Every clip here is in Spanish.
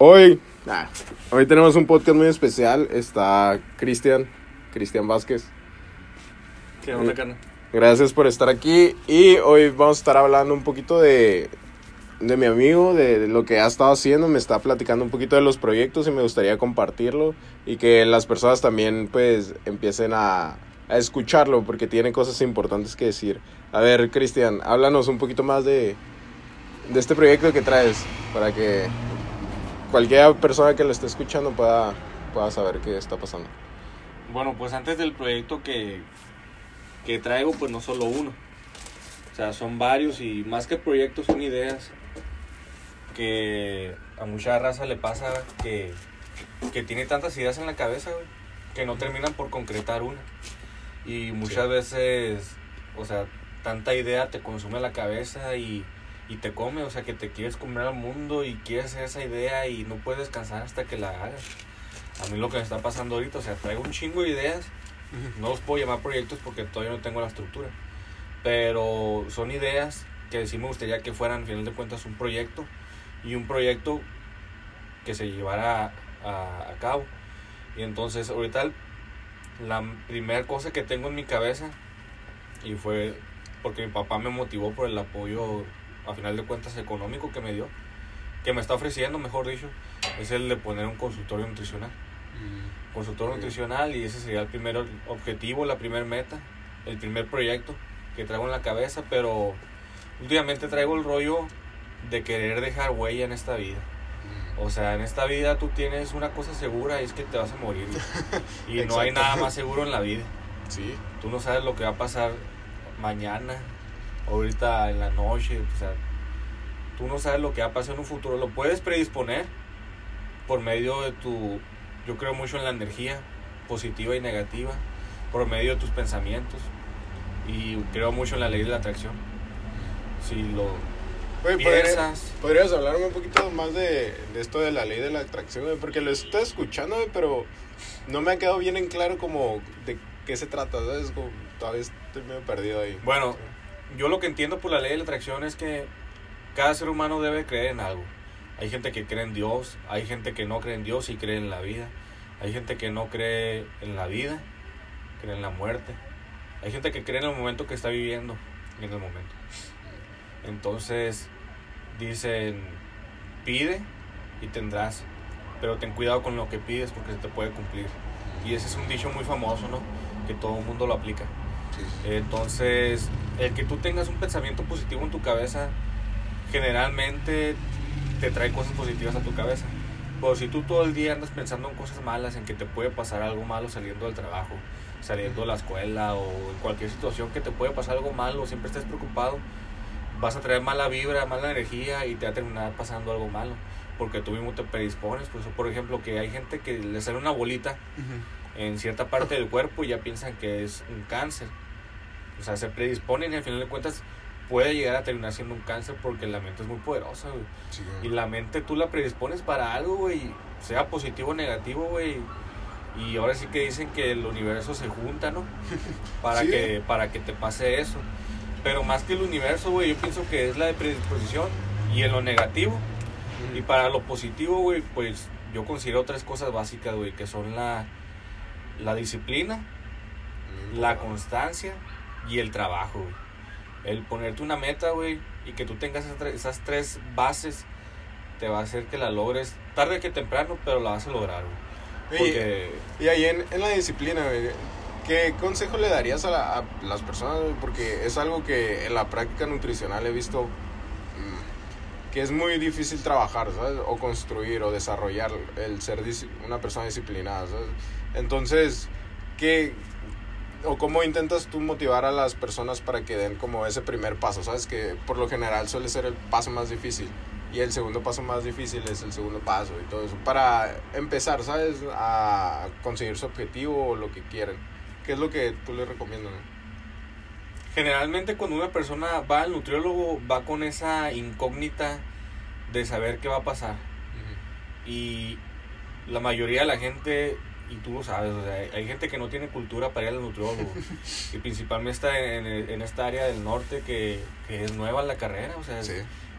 Hoy, ah, hoy tenemos un podcast muy especial. Está Cristian, Cristian Vázquez. ¿Qué onda, carnal? Gracias por estar aquí. Y hoy vamos a estar hablando un poquito de, de mi amigo, de lo que ha estado haciendo. Me está platicando un poquito de los proyectos y me gustaría compartirlo. Y que las personas también, pues, empiecen a, a escucharlo porque tiene cosas importantes que decir. A ver, Cristian, háblanos un poquito más de, de este proyecto que traes para que cualquier persona que lo esté escuchando pueda, pueda saber qué está pasando. Bueno, pues antes del proyecto que, que traigo, pues no solo uno. O sea, son varios y más que proyectos son ideas que a mucha raza le pasa que, que tiene tantas ideas en la cabeza, güey, que no terminan por concretar una. Y muchas Sí. veces, o sea, tanta idea te consume la cabeza y, y te come, o sea, que te quieres comer al mundo y quieres hacer esa idea y no puedes descansar hasta que la hagas. A mí lo que me está pasando ahorita, o sea, traigo un chingo de ideas, no los puedo llamar proyectos porque todavía no tengo la estructura, pero son ideas que sí me gustaría que fueran, al final de cuentas, un proyecto y un proyecto que se llevara a, a cabo. Y entonces, ahorita la primera cosa que tengo en mi cabeza, y fue porque mi papá me motivó por el apoyo, a final de cuentas, económico que me dio, que me está ofreciendo, mejor dicho, es el de poner un consultorio nutricional. Consultorio Ok. nutricional y ese sería el primer objetivo, la primera meta, el primer proyecto que traigo en la cabeza, pero últimamente traigo el rollo de querer dejar huella en esta vida. O sea, en esta vida tú tienes una cosa segura y es que te vas a morir. Y no hay nada más seguro en la vida. Sí, Tú no sabes lo que va a pasar mañana, ahorita en la noche, o sea, tú no sabes lo que va a pasar en un futuro. Lo puedes predisponer por medio de tu, yo creo mucho en la energía positiva y negativa, por medio de tus pensamientos. Y creo mucho en la ley de la atracción. Si lo Oye, ¿podría- piensas, ¿podrías hablarme un poquito más de, de esto de la ley de la atracción? Porque lo estoy escuchando, pero no me ha quedado bien en claro como de qué se trata, ¿sabes? Como, todavía estoy medio perdido ahí. Bueno, yo lo que entiendo por la ley de la atracción es que cada ser humano debe creer en algo. Hay gente que cree en Dios, hay gente que no cree en Dios y cree en la vida. Hay gente que no cree en la vida, cree en la muerte. Hay gente que cree en el momento que está viviendo, en el momento. Entonces, dicen, pide y tendrás, pero ten cuidado con lo que pides porque se te puede cumplir. Y ese es un dicho muy famoso, ¿no? Que todo el mundo lo aplica. Entonces, el que tú tengas un pensamiento positivo en tu cabeza, generalmente te trae cosas positivas a tu cabeza. Pero si tú todo el día andas pensando en cosas malas, en que te puede pasar algo malo saliendo del trabajo, saliendo de la escuela o en cualquier situación que te puede pasar algo malo, siempre estés preocupado, vas a traer mala vibra, mala energía y te va a terminar pasando algo malo. Porque tú mismo te predispones. Pues, por ejemplo, que hay gente que le sale una bolita en cierta parte del cuerpo y ya piensan que es un cáncer. O sea, se predisponen y al final de cuentas puede llegar a terminar siendo un cáncer porque la mente es muy poderosa, güey. Sí, Y la mente tú la predispones para algo, güey, sea positivo o negativo, güey. Y ahora sí que dicen que el universo se junta, ¿no? Para, Sí. que, para que te pase eso. Pero más que el universo, güey, yo pienso que es la de predisposición y en lo negativo. Y para lo positivo, güey, pues yo considero tres cosas básicas, güey, que son la, la disciplina, la constancia y el trabajo, güey. El ponerte una meta, güey, y que tú tengas esas tres, bases, te va a hacer que la logres tarde que temprano, pero la vas a lograr, güey. Porque, Y ahí en, en la disciplina, güey, ¿qué consejo le darías a, la- a las personas? güey? Porque es algo que en la práctica nutricional he visto mm, que es muy difícil trabajar, ¿sabes? O construir o desarrollar el ser una persona disciplinada, ¿sabes? Entonces, ¿qué o cómo intentas tú motivar a las personas para que den como ese primer paso? ¿Sabes? Que por lo general suele ser el paso más difícil. Y el segundo paso más difícil es el segundo paso y todo eso. Para empezar, ¿sabes? A conseguir su objetivo o lo que quieren. ¿Qué es lo que tú les recomiendas? no? generalmente cuando una persona va al nutriólogo, va con esa incógnita de saber qué va a pasar. Y la mayoría de la gente, y tú lo sabes, o sea, hay- gente que no tiene cultura para ir al nutriólogo. y principalmente está en, en esta área del norte que, que es nueva la carrera. O sea, Sí.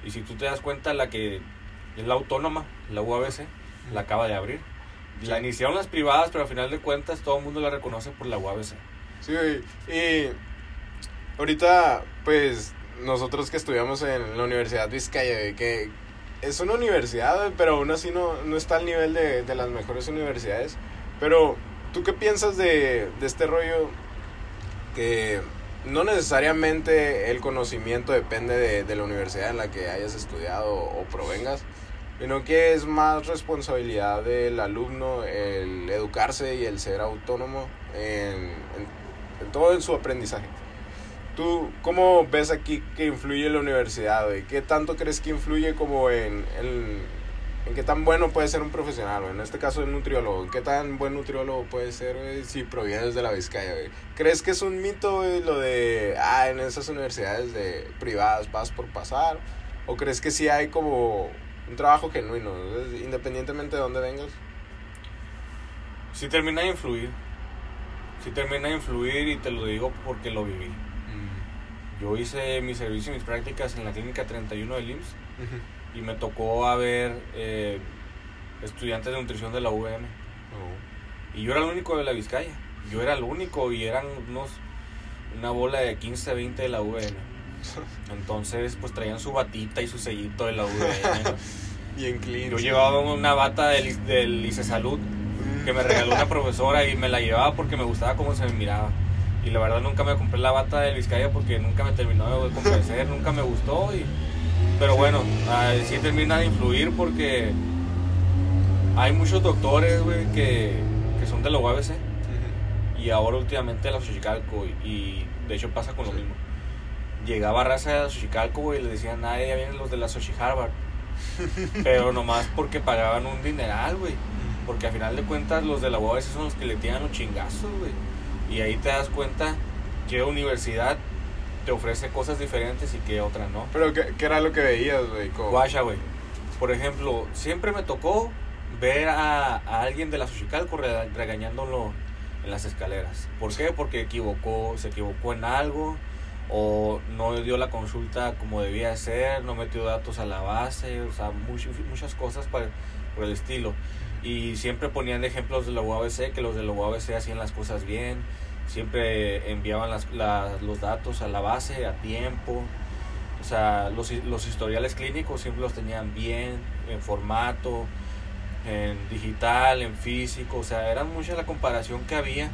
y si tú te das cuenta, la que Es la autónoma, la UABC, la acaba de abrir. La iniciaron las privadas, pero al final de cuentas todo el mundo la reconoce por la UABC. Sí, güey. Y ahorita, pues, nosotros que estudiamos en la Universidad Vizcaya, que es una universidad, pero aún así no, no está al nivel de, de las mejores universidades. Pero, ¿tú qué piensas de, de este rollo que no necesariamente el conocimiento depende de, de la universidad en la que hayas estudiado o provengas? sino que es más responsabilidad del alumno el educarse y el ser autónomo en, todo en su aprendizaje. ¿Tú cómo ves aquí que influye la universidad? ¿Qué tanto crees que influye como en, en, en qué tan bueno puede ser un profesional? En este caso el nutriólogo. ¿Qué tan buen nutriólogo puede ser si provienes de la Vizcaya? ¿Crees que es un mito lo de, ah, en esas universidades de privadas vas por pasar? ¿O crees que sí hay como un trabajo genuino, independientemente de dónde vengas. Sí termina de influir. Sí termina de influir y te lo digo porque lo viví. Mm. Yo hice mi servicio y mis prácticas en la clínica 31 del IMSS y me tocó a ver eh, estudiantes de nutrición de la UVM. Oh. Y yo era el único de la Vizcaya. Yo era el único y eran unos una bola de 15, 20 de la UVM. Entonces, pues traían su batita y su sellito de la UVM. Bien clean. Yo llevaba una bata del, del ICE Salud que me regaló una profesora y me la llevaba porque me gustaba cómo se me miraba. Y la verdad nunca me compré la bata de Vizcaya porque nunca me terminó de convencer, nunca me gustó. Y... Pero bueno, ah, sí termina de influir porque hay muchos doctores, güey, que, que son de la UABC y ahora últimamente de la Xochicalco y, y de hecho pasa con lo mismo. Llegaba raza de la Xochicalco, güey, y le decían, ah, ya vienen los de la Xochi Harvard. Pero nomás porque pagaban un dineral, güey. Porque al final de cuentas los de la UABC son los que le tiran los chingazos, güey. Y ahí te das cuenta que universidad te ofrece cosas diferentes y que otra no. Pero, ¿qué, qué era lo que veías, güey? Guacha, güey. Por ejemplo, siempre me tocó ver a, a alguien de la Xochicalco re- regañándolo en las escaleras. ¿Por qué? Porque equivocó, se equivocó en algo o no dio la consulta como debía ser, no metió datos a la base, o sea, much- muchas cosas para, por el estilo. Y siempre ponían ejemplos de la UABC, que los de la UABC hacían las cosas bien, siempre enviaban las, los datos a la base a tiempo. O sea, los, los historiales clínicos siempre los tenían bien, en formato, en digital, en físico. O sea, era mucha la comparación que había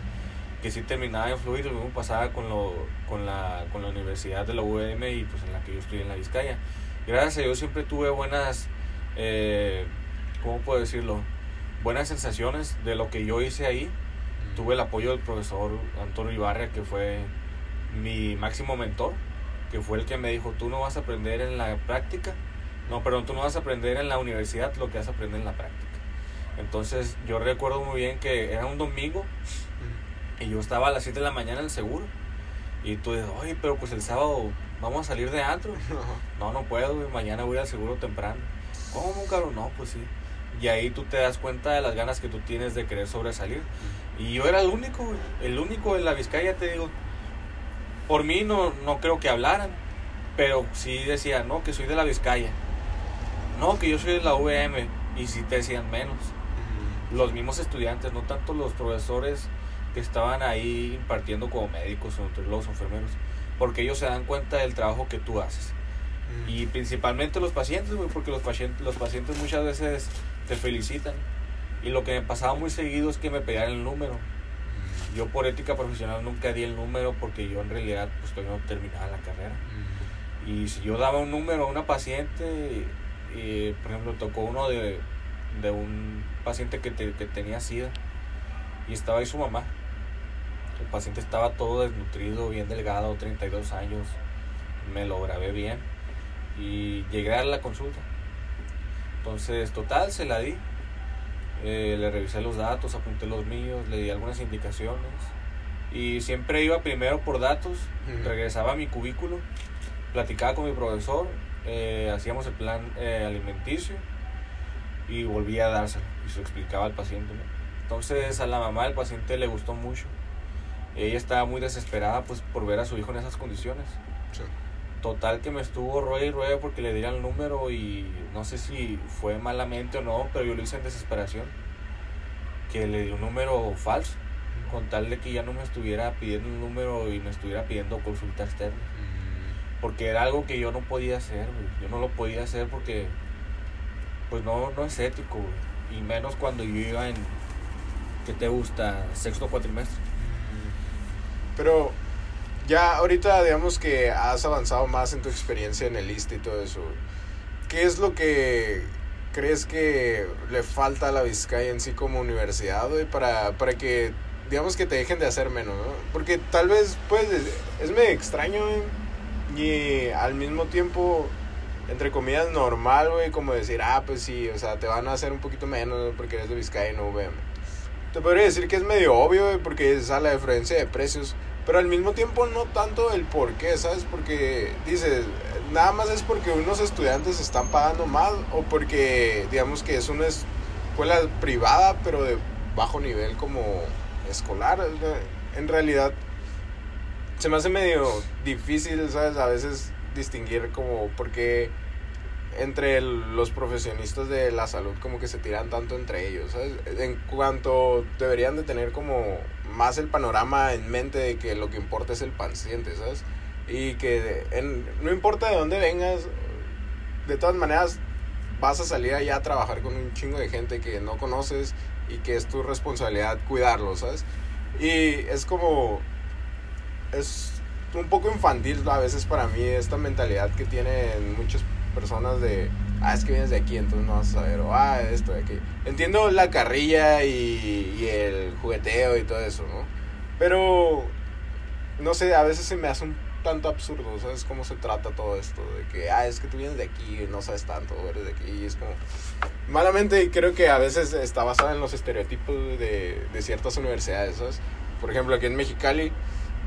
que sí terminaba de influir. Lo mismo pasaba con, lo, con, la, con la Universidad de la UVM y pues en la que yo estudié en la Vizcaya. Gracias a Dios siempre tuve buenas, eh, ¿cómo puedo decirlo? Buenas sensaciones de lo que yo hice ahí. Tuve el apoyo del profesor Antonio Ibarra, que fue mi máximo mentor, que fue el que me dijo, tú no vas a aprender en la práctica, no, perdón, tú no vas a aprender en la universidad lo que vas a aprender en la práctica. Entonces yo recuerdo muy bien que era un domingo y yo estaba a las 7 de la mañana en el seguro. Y tú dices, oye, pero pues el sábado vamos a salir de antro. No, no puedo, mañana voy al seguro temprano. ¿Cómo, cabrón? No, pues sí. Y ahí tú te das cuenta de las ganas que tú tienes de querer sobresalir. Y yo era el único, güey, el único en la Vizcaya, te digo. Por mí no, no creo que hablaran, pero sí decía, no, que soy de la Vizcaya. No, que yo soy de la UVM. Y sí te decían menos. Los mismos estudiantes, no tanto los profesores que estaban ahí impartiendo como médicos o nutriólogos enfermeros. Porque ellos se dan cuenta del trabajo que tú haces. Y principalmente los pacientes, güey, porque los pacientes, los pacientes muchas veces te felicitan. Y lo que me pasaba muy seguido es que me pedían el número. Yo por ética profesional nunca di el número porque yo en realidad pues todavía no terminaba la carrera. Y si yo daba un número a una paciente, y, por ejemplo, tocó uno de, de un paciente que, te- que tenía SIDA y estaba ahí su mamá. El paciente estaba todo desnutrido, bien delgado, 32 años. Me lo grabé bien y llegué a la consulta. Entonces, total, se la di. Eh, le revisé los datos, apunté los míos, le di algunas indicaciones. Y siempre iba primero por datos, regresaba a mi cubículo, platicaba con mi profesor, eh, hacíamos el plan eh, alimenticio y volvía a dárselo y se lo explicaba al paciente. ¿no? Entonces a la mamá del paciente le gustó mucho. Ella estaba muy desesperada pues por ver a su hijo en esas condiciones. Sí. Total que me estuvo rueda y rueda porque le dieran el número y no sé si fue malamente o no, pero yo lo hice en desesperación. Que le di un número falso, con tal de que ya no me estuviera pidiendo un número y me estuviera pidiendo consulta externa. Porque era algo que yo no podía hacer, güey. Yo no lo podía hacer porque, pues no, no es ético, güey. Y menos cuando yo iba en, ¿qué te gusta? Sexto cuatrimestre. Pero ya ahorita digamos que has avanzado más en tu experiencia en el ISTE y todo eso. ¿Qué es lo que crees que le falta a la Vizcaya en sí como universidad, güey, para, para que digamos que te dejen de hacer menos, ¿no? Porque tal vez, pues, es medio extraño, güey, y al mismo tiempo, entre comillas, normal, güey, como decir, ah, pues sí, o sea, te van a hacer un poquito menos ¿no? porque eres de Vizcaya y no VM. Te podría decir que es medio obvio, güey, porque es a la diferencia de precios, pero al mismo tiempo no tanto el por qué, ¿sabes? Porque dices, nada más es porque unos estudiantes están pagando más o porque digamos que es una escuela privada pero de bajo nivel como escolar. En realidad se me hace medio difícil, ¿sabes? A veces distinguir como porque entre los profesionistas de la salud como que se tiran tanto entre ellos, ¿sabes? En cuanto deberían de tener como más el panorama en mente de que lo que importa es el paciente, ¿sabes? Y que no importa de dónde vengas, de todas maneras vas a salir allá a trabajar con un chingo de gente que no conoces y que es tu responsabilidad cuidarlo, ¿sabes? Y es como, es un poco infantil a veces para mí esta mentalidad que tienen muchas personas de, ah, es que vienes de aquí, entonces no vas a saber, o ah, esto de aquí. Entiendo la carrilla y, y el jugueteo y todo eso, ¿no? Pero, no sé, a veces se me hace un tanto absurdo, ¿sabes? Cómo se trata todo esto, de que, ah, es que tú vienes de aquí no sabes tanto, eres de aquí, y es como... Malamente creo que a veces está basada en los estereotipos de, de ciertas universidades, ¿sabes? Por ejemplo, aquí en Mexicali,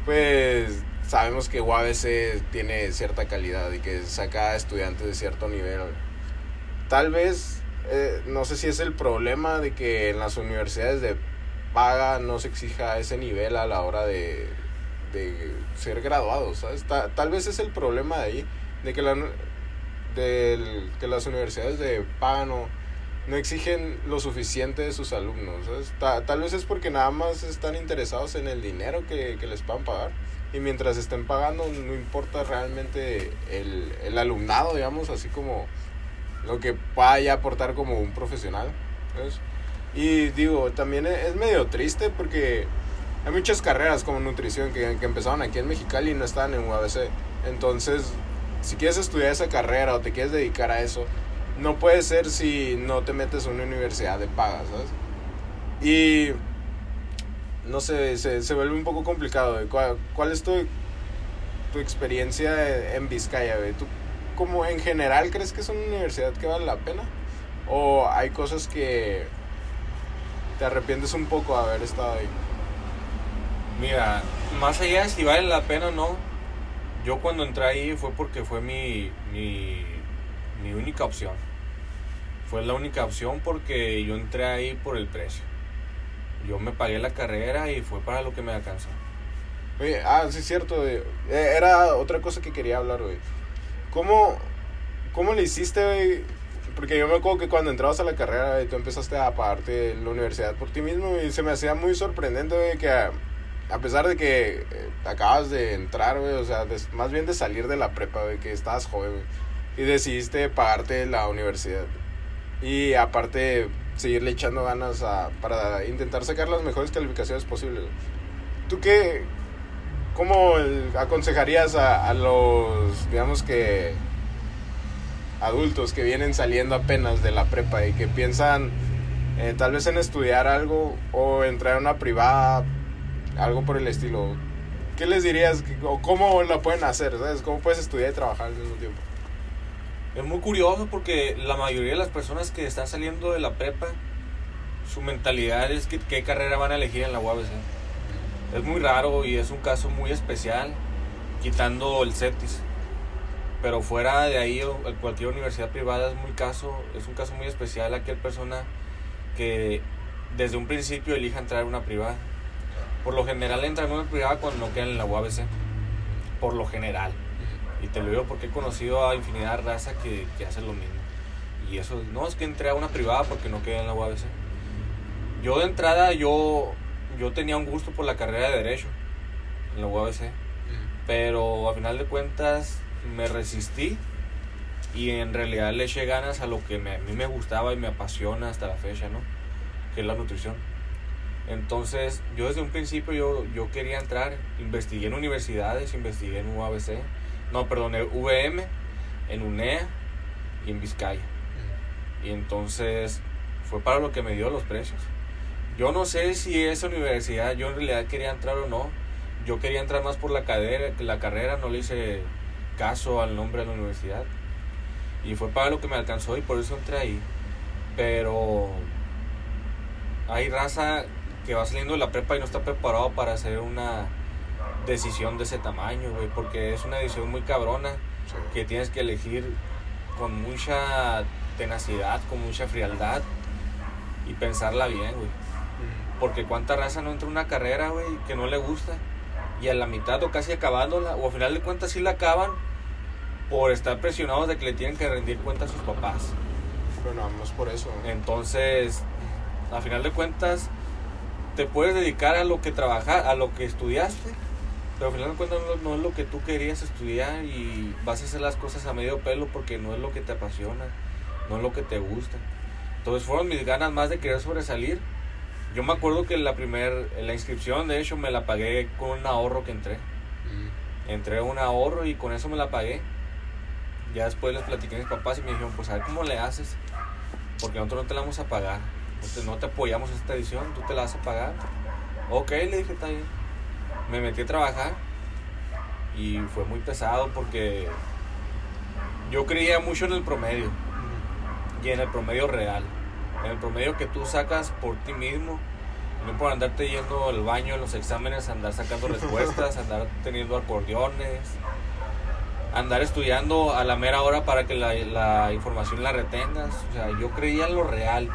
pues sabemos que UABC tiene cierta calidad y que saca estudiantes de cierto nivel. Tal vez, eh, no sé si es el problema de que en las universidades de paga no se exija ese nivel a la hora de, de ser graduados, ¿sabes? tal vez es el problema de ahí, de que, la, de que las universidades de paga no, no exigen lo suficiente de sus alumnos, ¿sabes? tal vez es porque nada más están interesados en el dinero que, que les puedan pagar y mientras estén pagando no importa realmente el, el alumnado, digamos, así como lo que vaya a aportar como un profesional. Y digo, también es medio triste porque hay muchas carreras como nutrición que, que empezaron aquí en Mexicali y no están en UABC. Entonces, si quieres estudiar esa carrera o te quieres dedicar a eso, no puede ser si no te metes a una universidad de paga, ¿sabes? Y no sé, se, se vuelve un poco complicado. ¿Cuál, cuál es tu, tu experiencia en Vizcaya? ¿Tú como en general crees que es una universidad que vale la pena? ¿O hay cosas que te arrepientes un poco de haber estado ahí? Mira, más allá de si vale la pena o no, yo cuando entré ahí fue porque fue mi, mi, mi única opción. Fue la única opción porque yo entré ahí por el precio yo me pagué la carrera y fue para lo que me alcanzó. Oye, ah, sí es cierto, eh, era otra cosa que quería hablar, güey. ¿Cómo, ¿Cómo le hiciste, güey? Porque yo me acuerdo que cuando entrabas a la carrera, tú empezaste a pagarte la universidad por ti mismo y se me hacía muy sorprendente, güey, que a, pesar de que eh, acabas de entrar, güey, o sea, más bien de salir de la prepa, güey, que estabas joven, güey, y decidiste pagarte la universidad. Y aparte, seguirle echando ganas a, para intentar sacar las mejores calificaciones posibles. ¿Tú qué, cómo aconsejarías a, a los, digamos que, adultos que vienen saliendo apenas de la prepa y que piensan eh, tal vez en estudiar algo o entrar a una privada, algo por el estilo? ¿Qué les dirías o cómo lo pueden hacer? ¿Sabes? ¿Cómo puedes estudiar y trabajar al mismo tiempo? Es muy curioso porque la mayoría de las personas que están saliendo de la prepa, su mentalidad es que, qué carrera van a elegir en la UABC. Es muy raro y es un caso muy especial, quitando el CETIS. Pero fuera de ahí, cualquier universidad privada es, muy caso, es un caso muy especial aquel persona que desde un principio elija entrar en una privada. Por lo general entran en una privada cuando no quedan en la UABC. Por lo general. Y te lo digo porque he conocido a infinidad de raza que, que hace lo mismo. Y eso, no, es que entré a una privada porque no quedé en la UABC. Yo de entrada, yo, yo tenía un gusto por la carrera de Derecho en la UABC. Pero a final de cuentas me resistí y en realidad le eché ganas a lo que me- a mí me gustaba y me apasiona hasta la fecha, ¿no? Que es la nutrición. Entonces, yo desde un principio yo, yo quería entrar, investigué en universidades, investigué en UABC, no, perdón, en VM, en UNEA y en Vizcaya. Y entonces fue para lo que me dio los precios. Yo no sé si esa universidad yo en realidad quería entrar o no. Yo quería entrar más por la, cadera, la carrera, no le hice caso al nombre de la universidad. Y fue para lo que me alcanzó y por eso entré ahí. Pero hay raza que va saliendo de la prepa y no está preparado para hacer una decisión de ese tamaño, güey, porque es una decisión muy cabrona Sí. que tienes que elegir con mucha tenacidad, con mucha frialdad y pensarla bien, güey. Porque cuánta raza no entra a una carrera, güey, que no le gusta. Y a la mitad o casi acabándola, o al final de cuentas sí la acaban por estar presionados de que le tienen que rendir cuenta a sus papás. Pero más por eso. Entonces, a final de cuentas, te puedes dedicar a lo que trabajas, a lo que estudiaste, pero al final de cuentas no, no es lo que tú querías estudiar y vas a hacer las cosas a medio pelo porque no es lo que te apasiona, no es lo que te gusta. Entonces fueron mis ganas más de querer sobresalir. Yo me acuerdo que la primer, la inscripción, de hecho, me la pagué con un ahorro que entré. Mm. Entré a un ahorro y con eso me la pagué. Ya después les platiqué a mis papás y me dijeron, pues a ver cómo le haces. Porque nosotros no te la vamos a pagar. No te, no te apoyamos en esta edición, tú te la vas a pagar. Ok, le dije, está bien. Me metí a trabajar y fue muy pesado porque yo creía mucho en el promedio y en el promedio real. En el promedio que tú sacas por ti mismo, no por andarte yendo al baño en los exámenes, andar sacando respuestas, andar teniendo acordeones, andar estudiando a la mera hora para que la, la información la retengas. O sea, yo creía en lo real.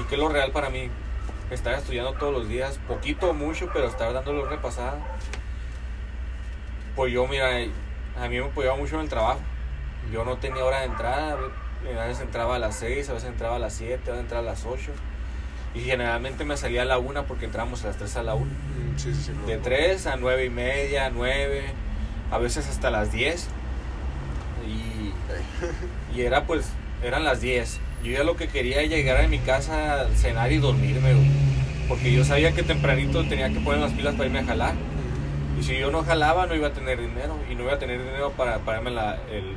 ¿Y qué es lo real para mí? Estar estudiando todos los días, poquito o mucho, pero estar dándole una repasada. Pues yo, mira, a mí me apoyaba mucho en el trabajo. Yo no tenía hora de entrada, a veces entraba a las 6, a veces entraba a las 7, a veces entraba a las 8. Y generalmente me salía a la 1 porque entrábamos a las 3 a la 1. Mm, Sí, sí, sí. De 3 a 9 y media, 9, a veces hasta las 10. Y, y era pues, eran las 10. Yo ya lo que quería era llegar a mi casa, cenar y dormirme, güey. Porque yo sabía que tempranito tenía que poner las pilas para irme a jalar. Y si yo no jalaba, no iba a tener dinero. Y no iba a tener dinero para pagarme la, el-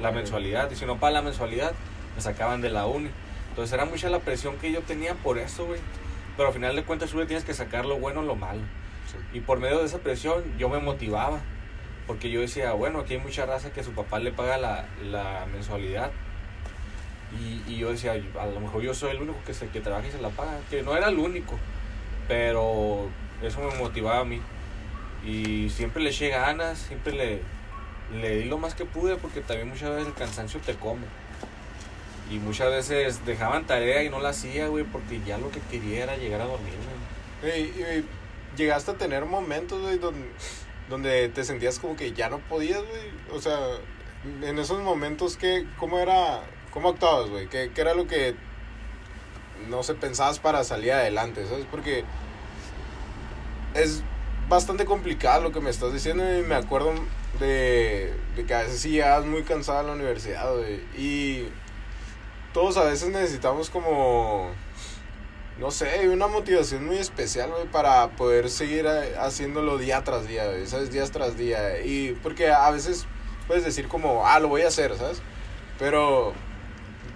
la mensualidad. Y si no para la mensualidad, me sacaban de la uni. Entonces era mucha la presión que yo tenía por eso, güey. Pero al final de cuentas, tú le tienes que sacar lo bueno o lo malo. Sí. Y por medio de esa presión, yo me motivaba. Porque yo decía, bueno, aquí hay mucha raza que su papá le paga la, la mensualidad. Y, y yo decía, a lo mejor yo soy el único que, se, que trabaja y se la paga. Que no era el único. Pero eso me motivaba a mí. Y siempre le eché ganas, siempre le, le di lo más que pude porque también muchas veces el cansancio te come. Y muchas veces dejaban tarea y no la hacía, güey, porque ya lo que quería era llegar a dormir, güey. Ey, y llegaste a tener momentos, güey, donde, donde te sentías como que ya no podías, güey. O sea, en esos momentos, ¿qué, ¿cómo era, cómo actuabas, güey? ¿Qué, ¿Qué era lo que, no sé, pensabas para salir adelante, ¿sabes? Porque es bastante complicado lo que me estás diciendo y me acuerdo de, de que a veces sí llegas muy cansado a la universidad, güey. Y todos a veces necesitamos como no sé, una motivación muy especial, güey, para poder seguir haciéndolo día tras día, ¿sabes? Días tras día. Y porque a veces puedes decir como, ah, lo voy a hacer, ¿sabes? Pero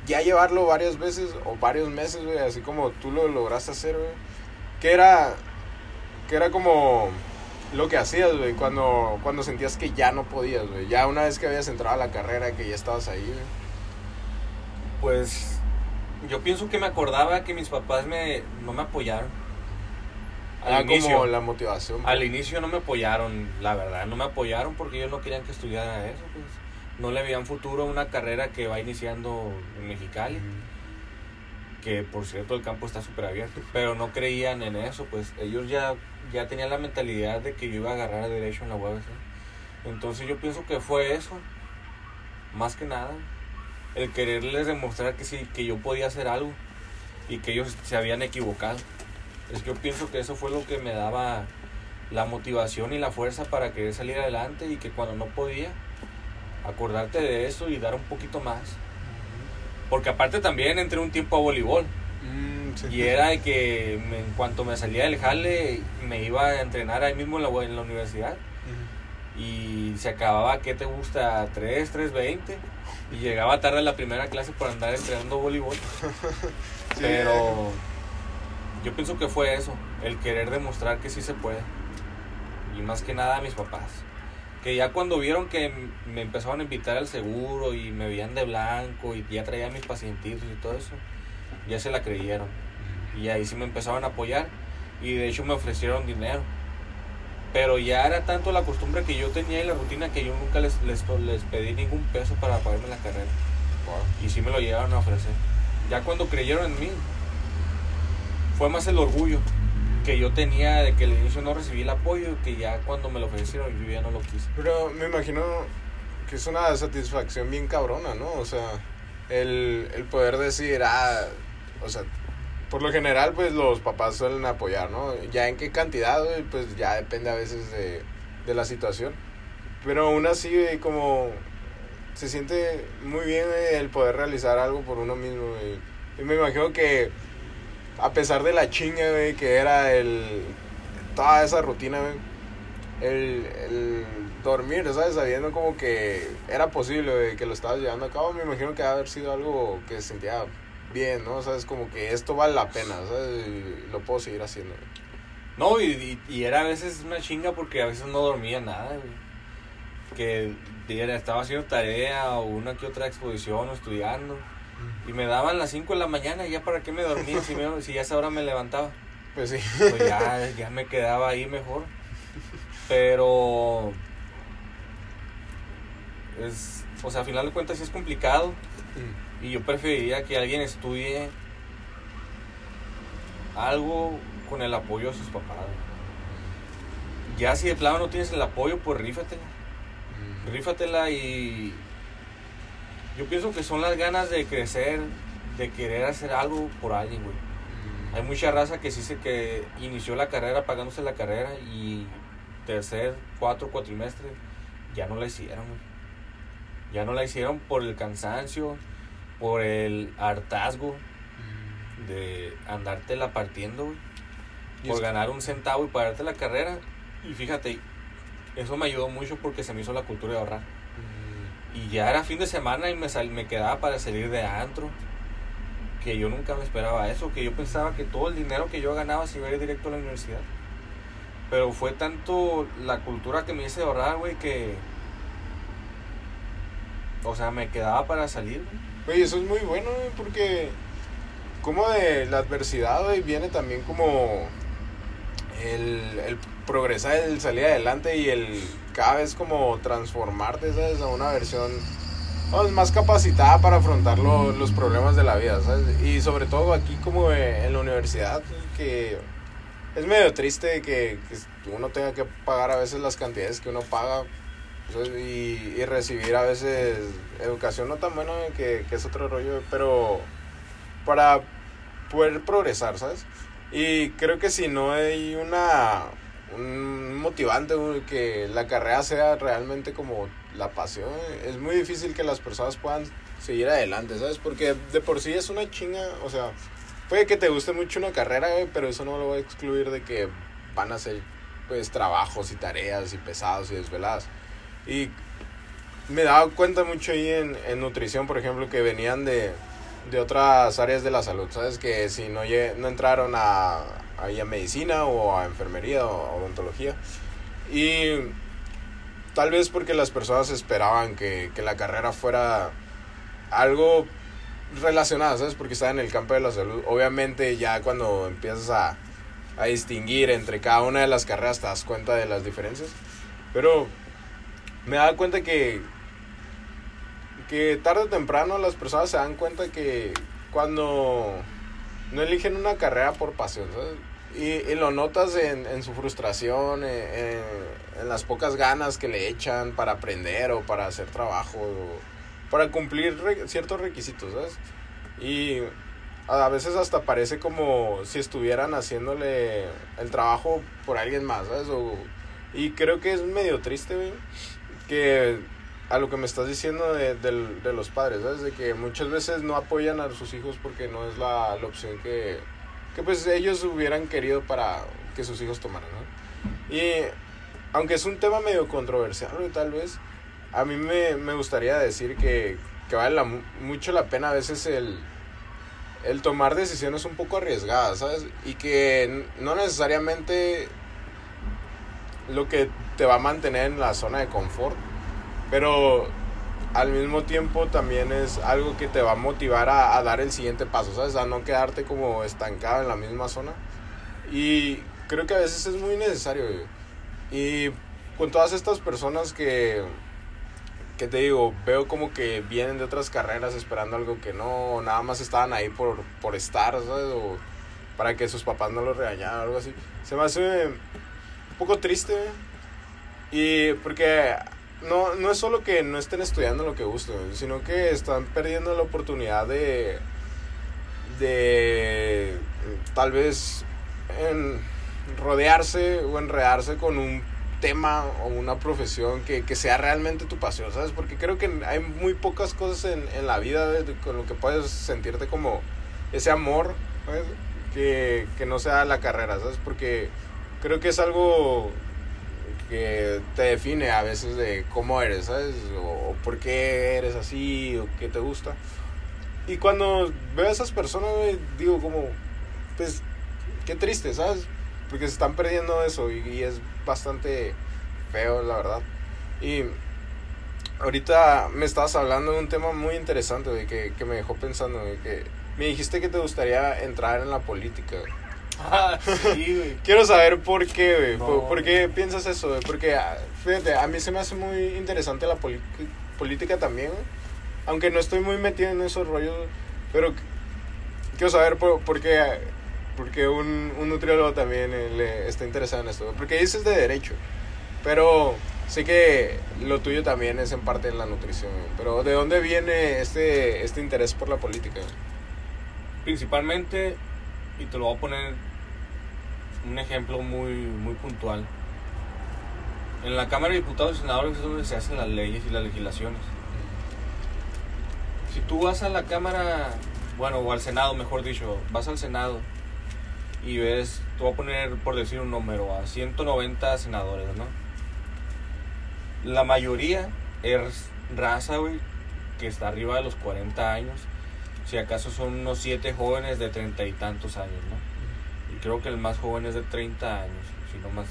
ya llevarlo varias veces o varios meses, güey, así como tú lo lograste hacer, güey, que era, que era como lo que hacías, güey, cuando, cuando sentías que ya no podías, güey, ya una vez que habías entrado a la carrera, que ya estabas ahí, güey. Pues yo pienso que me acordaba que mis papás me, no me apoyaron. Al Ah, inicio, como la motivación. al pues. inicio no me apoyaron, la verdad, no me apoyaron porque ellos no querían que estudiara eso, pues. No le veían futuro a una carrera que va iniciando en Mexicali, que por cierto el campo está súper abierto, pero no creían en eso, pues ellos ya, ya tenían la mentalidad de que yo iba a agarrar derecho en la UABC. Entonces yo pienso que fue eso. más que nada. El quererles demostrar que sí, que yo podía hacer algo y que ellos se habían equivocado. Es que yo pienso que eso fue lo que me daba la motivación y la fuerza para querer salir adelante y que cuando no podía, acordarte de eso y dar un poquito más. Porque aparte también entré un tiempo a voleibol. Mm, sí. Y era de que me- en cuanto me salía del jale me iba a entrenar ahí mismo en la, en la universidad. Y se acababa, ¿qué te gusta? 3, 3.20. Y llegaba tarde a la primera clase por andar entrenando voleibol. Sí, Pero yo pienso que fue eso, el querer demostrar que sí se puede. Y más que nada a mis papás. Que ya cuando vieron que me empezaron a invitar al seguro y me veían de blanco y ya traía mis pacientitos y todo eso, ya se la creyeron. Y ahí sí me empezaron a apoyar y de hecho me ofrecieron dinero. Pero ya era tanto la costumbre que yo tenía y la rutina que yo nunca les, les, pedí ningún peso para pagarme la carrera. Y sí me lo llegaron a ofrecer. Ya cuando creyeron en mí, fue más el orgullo que yo tenía de que al inicio no recibí el apoyo, que ya cuando me lo ofrecieron yo ya no lo quise. Pero me imagino que es una satisfacción bien cabrona, ¿no? O sea, el, el poder decir, ah, o sea, por lo general, pues los papás suelen apoyar, ¿no? Ya en qué cantidad, pues ya depende a veces de, de la situación. Pero aún así, como se siente muy bien el poder realizar algo por uno mismo, güey. Y me imagino que a pesar de la chinga, güey, que era el toda esa rutina, el, el dormir, ¿sabes? Sabiendo como que era posible, güey, que lo estabas llevando a cabo, me imagino que ha haber sido algo que se sentía bien, ¿no? ¿Sabes? Como que esto vale la pena, ¿sabes? Lo puedo seguir haciendo. No, y, y, era a veces una chinga porque a veces no dormía nada, güey. Que estaba haciendo tarea o una que otra exposición o estudiando. Y me daban las 5 de la mañana y ya para qué me dormía si, me- si ya a esa hora me levantaba. Pues sí. pues ya, ya me quedaba ahí mejor. Pero es, o sea, a final de cuentas sí es complicado y yo preferiría que alguien estudie algo con el apoyo de sus papás. Ya si de plano no tienes el apoyo, pues rífatela. Rífatela y yo pienso que son las ganas de crecer, de querer hacer algo por alguien, güey. Hay mucha raza que sí se que inició la carrera pagándose la carrera y tercer, cuatro cuatrimestre ya no la hicieron. güey. Ya no la hicieron por el cansancio, por el hartazgo de andártela partiendo, güey, por ganar un centavo y pagarte la carrera. Y fíjate, eso me ayudó mucho porque se me hizo la cultura de ahorrar. Y ya era fin de semana y me, sal- me quedaba para salir de antro. Que yo nunca me esperaba eso, que yo pensaba que todo el dinero que yo ganaba se iba a ir directo a la universidad. Pero fue tanto la cultura que me hice ahorrar, güey, que... O sea, me quedaba para salir, güey. Eso es muy bueno, güey, porque como de la adversidad, güey, viene también como el, el progresar, el salir adelante y el cada vez como transformarte, ¿sabes? A una versión más capacitada para afrontar lo- los problemas de la vida, ¿sabes? Y sobre todo aquí como en la universidad, que es medio triste que, que uno tenga que pagar a veces las cantidades que uno paga y, y recibir a veces educación no tan buena que, que es otro rollo, pero para poder progresar, ¿sabes? Y creo que si no hay una un motivante que la carrera sea realmente como la pasión, es muy difícil que las personas puedan seguir adelante, ¿sabes? Porque de por sí es una chinga, o sea, puede que te guste mucho una carrera, güey, pero eso no lo va a excluir de que van a ser pues trabajos y tareas y pesados y desveladas. Y me daba cuenta mucho ahí en, en nutrición, por ejemplo, que venían de, de otras áreas de la salud, ¿sabes? Que si no, no entraron a, ahí a medicina o a enfermería o a odontología. Y tal vez porque las personas esperaban que, que la carrera fuera algo relacionado, ¿sabes? Porque está en el campo de la salud. Obviamente ya cuando empiezas a, a distinguir entre cada una de las carreras te das cuenta de las diferencias. Pero me daba cuenta que que tarde o temprano las personas se dan cuenta que cuando no eligen una carrera por pasión, ¿sabes? Y, y lo notas en, en su frustración, en, en- las pocas ganas que le echan para aprender o para hacer trabajo. para cumplir ciertos requisitos, ¿sabes? Y a veces hasta parece como si estuvieran haciéndole el trabajo por alguien más, ¿sabes? O- y creo que es medio triste, güey, que a lo que me estás diciendo de, del- de los padres, ¿sabes? De que muchas veces no apoyan a sus hijos porque no es la, la opción que, que pues ellos hubieran querido para que sus hijos tomaran, ¿no? Y aunque es un tema medio controversial, tal vez, a mí me, me gustaría decir que, que vale la mu- mucho la pena a veces el, el tomar decisiones un poco arriesgadas, ¿sabes? Y que no necesariamente lo que te va a mantener en la zona de confort, pero al mismo tiempo también es algo que te va a motivar a, a dar el siguiente paso, ¿sabes? A no quedarte como estancado en la misma zona. Y creo que a veces es muy necesario. Y con todas estas personas que, que te digo, veo como que vienen de otras carreras esperando algo que no, nada más estaban ahí por, por estar, ¿sabes? O para que sus papás no los regañaran o algo así. Se me hace un poco triste. Y porque no, no es solo que no estén estudiando lo que gustan, sino que están perdiendo la oportunidad de, de tal vez rodearse o enredarse con un tema o una profesión que, que sea realmente tu pasión, ¿sabes? Porque creo que hay muy pocas cosas en, en la vida de- con lo que puedes sentirte como ese amor, ¿sabes? Que, que no sea la carrera, ¿sabes? Porque creo que es algo que te define a veces de cómo eres, ¿sabes? O, o por qué eres así, o qué te gusta. Y cuando veo a esas personas, digo como, pues, qué triste, ¿sabes? Porque se están perdiendo eso y, y es bastante feo, la verdad. Y ahorita me estabas hablando de un tema muy interesante, güey, que, que me dejó pensando, güey, que me dijiste que te gustaría entrar en la política. Ah, sí, güey. Quiero saber por qué, güey. No. ¿Por, qué piensas eso, güey? Porque, ah, fíjate, a mí se me hace muy interesante la política también, güey. Aunque no estoy muy metido en esos rollos. Pero qu- quiero saber por, por qué, ah, porque un, un nutriólogo también eh, le está interesado en esto. Porque dices de derecho. Pero sé que lo tuyo también es en parte en la nutrición. Pero ¿de dónde viene este, este interés por la política? Principalmente, y te lo voy a poner un ejemplo muy, muy puntual. En la Cámara de Diputados y Senadores es donde se hacen las leyes y las legislaciones. Si tú vas a la Cámara, bueno, o al Senado, mejor dicho, vas al Senado y ves, te voy a poner, por decir un número, a 190 senadores, ¿no? La mayoría es raza, güey, que está arriba de los 40 años. Si acaso son unos 7 jóvenes de treinta y tantos años, ¿no? Y creo que el más joven es de 30 años, si no más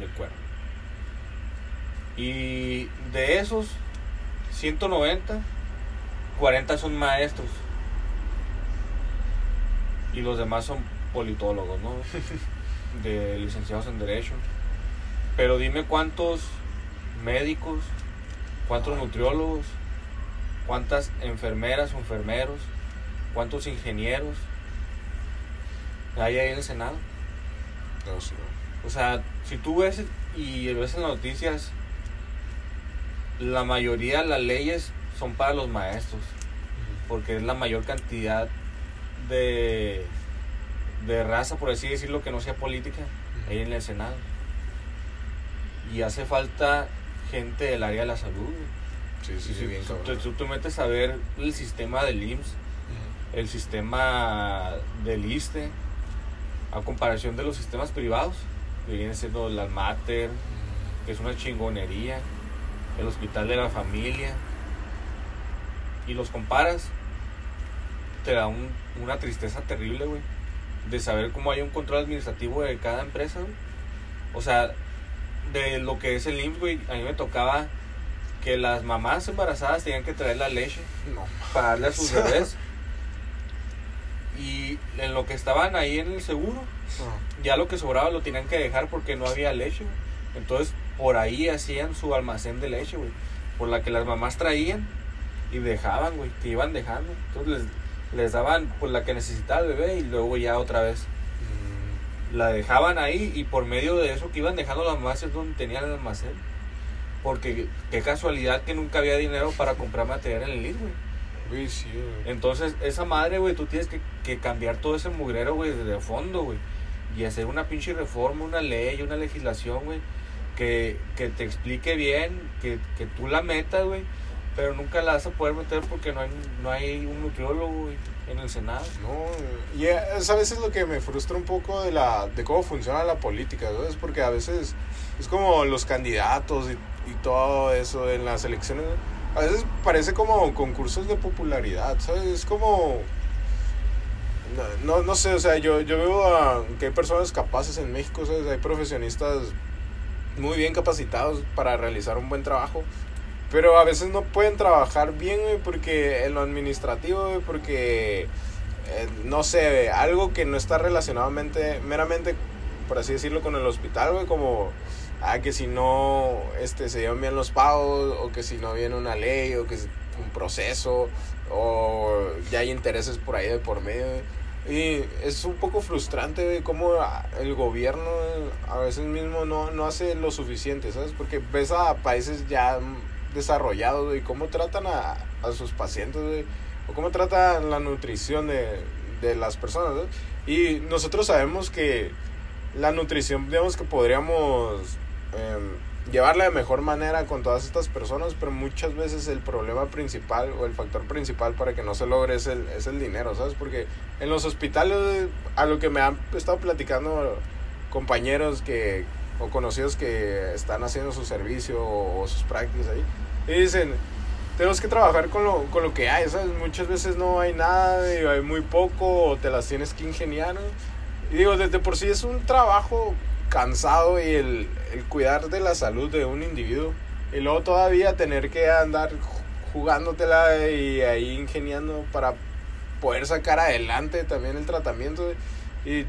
recuerdo. Y de esos 190, 40 son maestros. Y los demás son politólogos, ¿no? De licenciados en Derecho. Pero dime cuántos médicos, cuántos nutriólogos, cuántas enfermeras o enfermeros, cuántos ingenieros hay ahí en el Senado. No sé. O sea, si tú ves y ves en las noticias, la mayoría de las leyes son para los maestros, porque es la mayor cantidad de, de raza, por así decirlo, que no sea política, ahí en el Senado. Y hace falta gente del área de la salud. Sí, sí, sí, bien tú, cabrón. tú te metes a ver el sistema del IMSS, el sistema del ISTE, a comparación de los sistemas privados, que viene siendo el Almater, que es una chingonería, el Hospital de la Familia, y los comparas, te da un- una tristeza terrible, güey, de saber cómo hay un control administrativo de cada empresa, güey. O sea, de lo que es el IMSS, güey, a mí me tocaba que las mamás embarazadas tenían que traer la leche No. para darle a sus bebés. Y en lo que estaban ahí en el seguro, ya lo que sobraba lo tenían que dejar porque no había leche. güey. Entonces, por ahí hacían su almacén de leche, güey. Por la que las mamás traían y dejaban, güey, que iban dejando. Entonces les, les daban por la que necesitaba el bebé y luego ya otra vez la dejaban ahí y por medio de eso que iban dejando las mamás es donde tenían el almacén. Porque qué casualidad que nunca había dinero para comprar material en el IR, güey. Güey, sí, güey. Entonces, esa madre, güey, tú tienes que, que cambiar todo ese mugrero, güey, desde fondo, güey. Y hacer una pinche reforma, una ley, una legislación, güey, que, que te explique bien, que, que tú la metas, güey. Pero nunca la vas a poder meter porque no hay, no hay un nutriólogo, güey, en el Senado. No, y es a veces lo que me frustra un poco de la de cómo funciona la política, ¿sabes? Porque a veces es como los candidatos y, y todo eso en las elecciones. A veces parece como concursos de popularidad, ¿sabes? Es como... No, no, sé, o sea, yo, yo veo a, que hay personas capaces en México, ¿sabes? Hay profesionistas muy bien capacitados para realizar un buen trajo. Pero a veces no pueden trabajar bien, porque en lo administrativo, porque, eh, no sé, algo que no está relacionado mente- meramente, por así decirlo, con el hospital, como, ah, que si no este, se llevan bien los pagos, o que si no viene una ley, o que es un proceso, o ya hay intereses por ahí de por medio. Y es un poco frustrante, cómo el gobierno a veces mismo no, no hace lo suficiente, ¿sabes? Porque ves a países ya desarrollados, güey, cómo tratan a, a sus pacientes, o cómo tratan la nutrición de, de las personas. Y nosotros sabemos que la nutrición, digamos que podríamos em, llevarla de mejor manera con todas estas personas, pero muchas veces el problema principal o el factor principal para que no se logre es el, es el dinero, ¿sabes? Porque en los hospitales, a lo que me han estado platicando compañeros que o conocidos que están haciendo su servicio o, sus prácticas ahí, y dicen, tenemos que trabajar con lo, con lo que hay, ¿sabes? Muchas veces no hay nada, y hay muy poco, o te las tienes que ingeniar, ¿no? Y digo, desde por sí es un trabajo cansado y el, el cuidar de la salud de un individuo. Y luego todavía tener que andar ju- jugándotela y ahí ingeniando para poder sacar adelante también el tratamiento. Y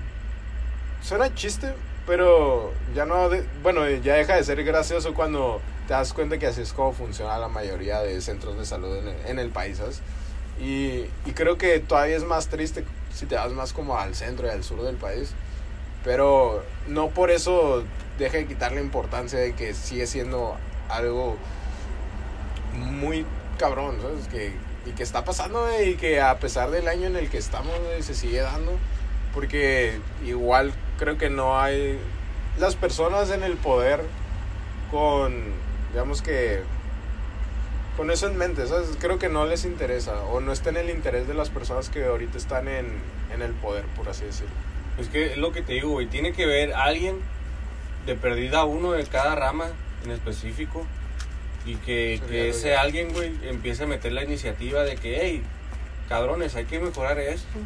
suena chiste, pero ya no, de- bueno, ya deja de ser gracioso cuando te das cuenta que así es como funciona la mayoría de centros de salud en el, en el país. Y, y creo que todavía es más triste si te vas más como al centro y al sur del país. Pero no por eso deja de quitar la importancia de que sigue siendo algo muy cabrón, ¿sabes? Que, y que está pasando y que a pesar del año en el que estamos se sigue dando. Porque igual creo que no hay las personas en el poder con, digamos que, con eso en mente, ¿sabes? Creo que no les interesa o no está en el interés de las personas que ahorita están en, en el poder, por así decirlo. Es que es lo que te digo, güey. Tiene que ver alguien de perdida uno de cada rama en específico. Y que, que ese alguien, güey, empiece a meter la iniciativa de que, hey, cabrones, hay que mejorar esto.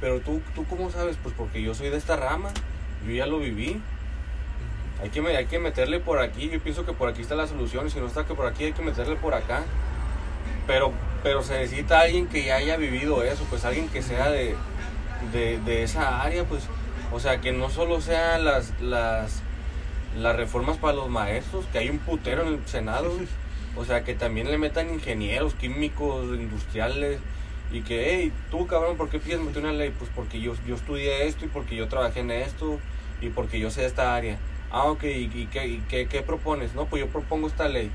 Pero tú, tú ¿cómo sabes? Pues porque yo soy de esta rama. Yo ya lo viví. Hay que, hay que meterle por aquí. Yo pienso que por aquí está la solución. Y si no está que por aquí, hay que meterle por acá. Pero, pero se necesita alguien que ya haya vivido eso. Pues alguien que sea de, de, de esa área. Pues, o sea, que no solo sean las, las, las reformas para los maestros. Que hay un putero en el Senado. O sea, que también le metan ingenieros, químicos, industriales. Y que, hey, tú cabrón, ¿por qué pides meter una ley? Pues porque yo, yo estudié esto y porque yo trabajé en esto y porque yo sé esta área. Ah, ok, ¿y, y qué, y qué, qué propones? No, pues yo propongo esta ley.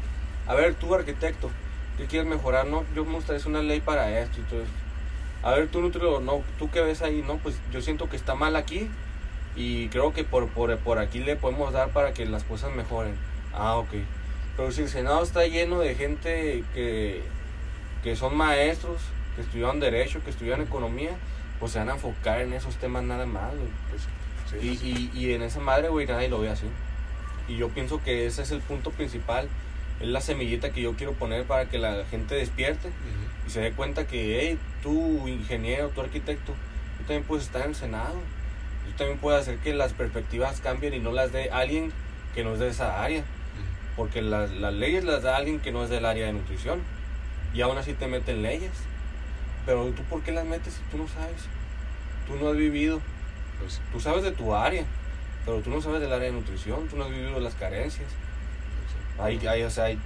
A ver, tú arquitecto, ¿qué quieres mejorar? No, yo me gustaría hacer una ley para esto y todo esto. A ver, tú nutriólogo, no, ¿tú qué ves ahí? No, pues yo siento que está mal aquí y creo que por, por, por aquí le podemos dar para que las cosas mejoren. Ah, ok. Pero si el Senado está lleno de gente que, que son maestros, que estudiaron Derecho, que estudiaron Economía, pues se van a enfocar en esos temas nada más, güey. Pues, sí, Y, sí. y, y en esa madre, güey, nadie lo ve así. Y yo pienso que ese es el punto principal. Es la semillita que yo quiero poner para que la gente despierte y se dé cuenta que, hey, tú ingeniero, tú arquitecto, tú también puedes estar en el Senado. Tú también puedes hacer que las perspectivas cambien y no las dé alguien que no es de esa área. Porque las, las leyes las da alguien que no es del área de nutrición. Y aún así te meten leyes. Pero tú, ¿por qué las metes si tú no sabes? Tú no has vivido. Pues, Tú sabes de tu área, pero tú no sabes del área de nutrición. Tú no has vivido las carencias. Hay, hay, o sea, hay-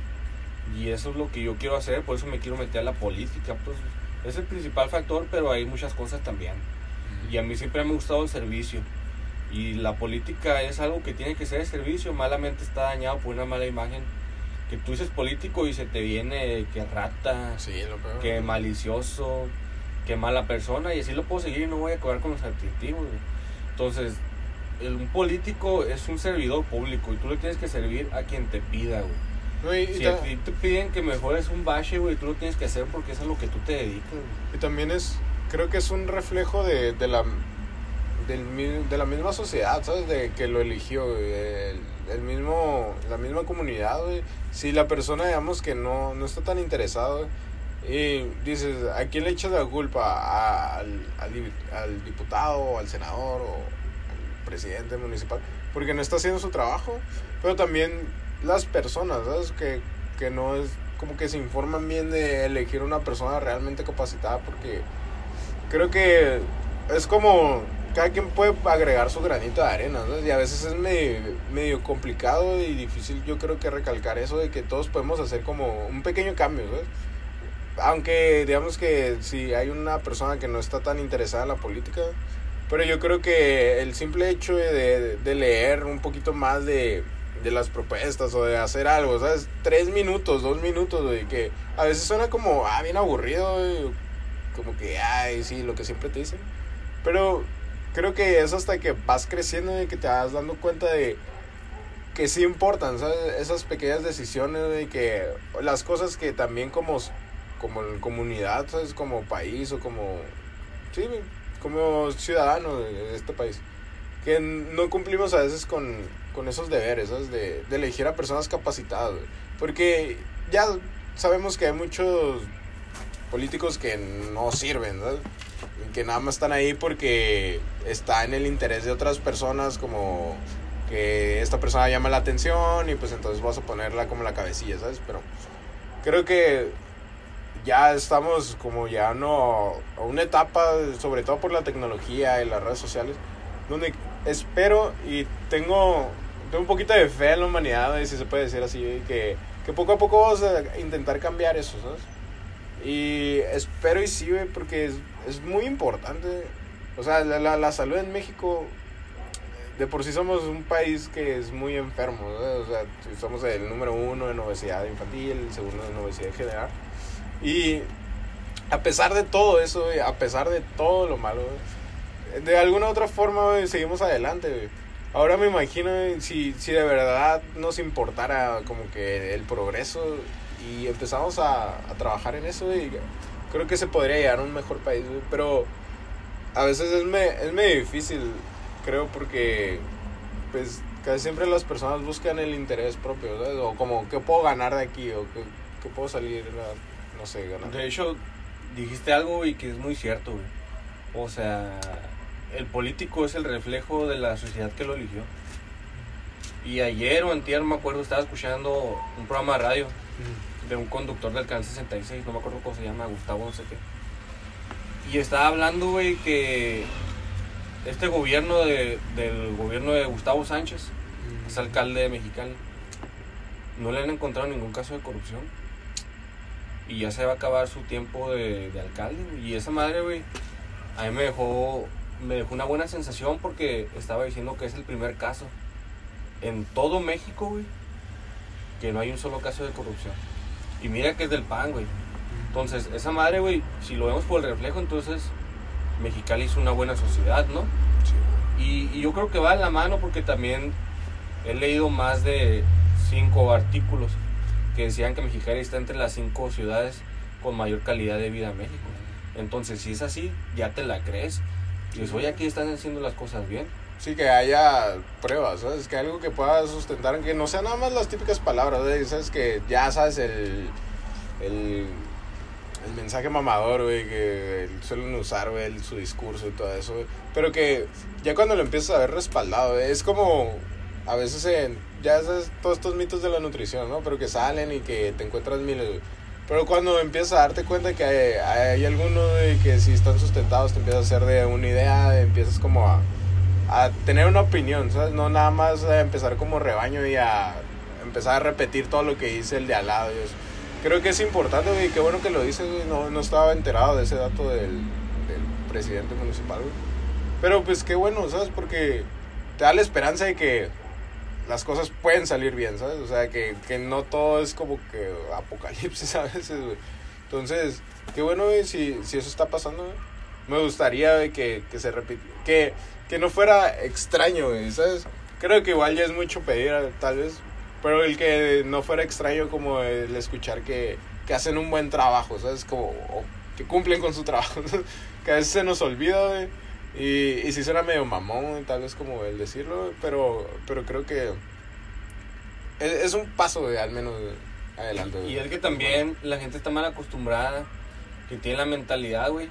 y eso es lo que yo quiero hacer. Por eso me quiero meter a la política. Pues, es el principal factor, pero hay muchas cosas también. Y a mí siempre me ha gustado el servicio. Y la política es algo que tiene que ser de servicio. Malamente está dañado por una mala imagen que tú dices político y se te viene que rata, Sí, lo peor. que malicioso, que mala persona, y así lo puedo seguir y no voy a acabar con los adjetivos. Entonces, un político es un servidor público y tú le tienes que servir a quien te pida, güey. No, y, y Si a ti te piden que mejores un bache, güey, tú lo tienes que hacer porque es a lo que tú te dedicas, güey. y también es, creo que es un reflejo de, de la del, de la misma sociedad, ¿sabes? De que lo eligió, güey, el, el mismo, la misma comunidad, güey. Si la persona, digamos, que no, no está tan interesado, y dices, ¿a quién le echas la culpa? ¿A- al, al, al diputado, al senador o presidente municipal? Porque no está haciendo su trabajo, pero también las personas, ¿sabes? Que, que no es como que se informan bien de elegir una persona realmente capacitada porque creo que es como cada quien puede agregar su granito de arena, ¿sabes? Y a veces es medio, medio complicado y difícil, yo creo que recalcar eso de que todos podemos hacer como un pequeño cambio, ¿sabes? Aunque digamos que si hay una persona que no está tan interesada en la política, pero yo creo que el simple hecho de, de leer un poquito más de, de las propuestas o de hacer algo, ¿sabes? Tres minutos, dos minutos, güey, que a veces suena como, ah, bien aburrido, güey, como que, ay, sí, lo que siempre te dicen. Pero creo que es hasta que vas creciendo y que te vas dando cuenta de que sí importan, ¿sabes? Esas pequeñas decisiones, güey, que las cosas que también como, como comunidad, ¿sabes? Como país o como, sí, güey, como ciudadano de este país, que no cumplimos a veces con, con esos deberes, ¿sabes? De, de elegir a personas capacitadas. Porque ya sabemos que hay muchos políticos que no sirven, ¿sabes? Que nada más están ahí porque está en el interés de otras personas, como que esta persona llama la atención y pues entonces vas a ponerla como la cabecilla, ¿sabes? Pero creo que ya estamos como ya no a una etapa, sobre todo por la tecnología y las redes sociales, donde espero y tengo, tengo un poquito de fe en la humanidad, si se puede decir así, que, que poco a poco vamos a intentar cambiar eso, ¿sabes? Y espero y sí, porque es, es muy importante. O sea, la, la, la salud en México, de por sí somos un país que es muy enfermo, ¿no? O sea, somos el número uno en obesidad infantil, el segundo en obesidad general. Y a pesar de todo eso, a pesar de todo lo malo, de alguna u otra forma, seguimos adelante. Ahora me imagino si, si de verdad nos importara como que el progreso y empezamos a, a trabajar en eso, güey, creo que se podría llegar a un mejor país. Pero a veces es, me, es medio difícil, creo, porque pues casi siempre las personas buscan el interés propio, ¿sabes? O como, ¿qué puedo ganar de aquí? O ¿qué, qué puedo salir, no sé, ganar? De hecho, dijiste algo y que es muy cierto, güey. O sea, el político es el reflejo de la sociedad que lo eligió. Y ayer o antier, me acuerdo, estaba escuchando un programa de radio de un conductor del Canal 66, no me acuerdo cómo se llama, Gustavo, no sé qué. Y estaba hablando, güey, que este gobierno de, del gobierno de Gustavo Sánchez, es alcalde de Mexicali, no le han encontrado ningún caso de corrupción. Y ya se va a acabar su tiempo de, de alcalde. güey. Y esa madre, güey, a mí me dejó, me dejó una buena sensación porque estaba diciendo que es el primer caso en todo México, güey, que no hay un solo caso de corrupción. Y mira que es del PAN, güey. Entonces, esa madre, güey, si lo vemos por el reflejo, entonces Mexicali es una buena sociedad, ¿no? Y, y yo creo que va en la mano porque también he leído más de cinco artículos que decían que Mexicali está entre las cinco ciudades con mayor calidad de vida en México. Entonces, si es así, ya te la crees. Y dices, oye, aquí están haciendo las cosas bien. Sí, que haya pruebas, ¿sabes? Que algo que pueda sustentar, que no sean nada más las típicas palabras, ¿sabes? ¿Sabes? Que ya sabes el, el, el mensaje mamador, güey, que suelen usar, güey, su discurso y todo eso, güey. Pero que ya cuando lo empiezas a ver respaldado, güey, es como a veces en, ya sabes, todos estos mitos de la nutrición, ¿no? Pero que salen y que te encuentras miles, güey. Pero cuando empiezas a darte cuenta que hay, hay algunos que si están sustentados te empiezas a hacer de una idea, empiezas como a, a tener una opinión, ¿sabes? No nada más a empezar como rebaño y a empezar a repetir todo lo que dice el de al lado. Creo que es importante, güey, qué bueno que lo dices, güey. No, no estaba enterado de ese dato del, del presidente municipal, güey. Pero pues qué bueno, ¿sabes? Porque te da la esperanza de que las cosas pueden salir bien, ¿sabes? O sea, que, que no todo es como que apocalipsis a veces, güey. Entonces, qué bueno, güey, si, si eso está pasando, güey. Me gustaría, güey, que, que se repita, que, que no fuera extraño, güey, ¿sabes? Creo que igual ya es mucho pedir, tal vez, pero el que no fuera extraño como el escuchar que, que hacen un buen trabajo, ¿sabes? Como o que cumplen con su trabajo, que a veces se nos olvida, güey. Y, y si suena medio mamón, tal vez como el decirlo, pero, pero creo que es, es un paso, güey, al menos adelante. Y es que también la gente está mal acostumbrada, que tiene la mentalidad, güey,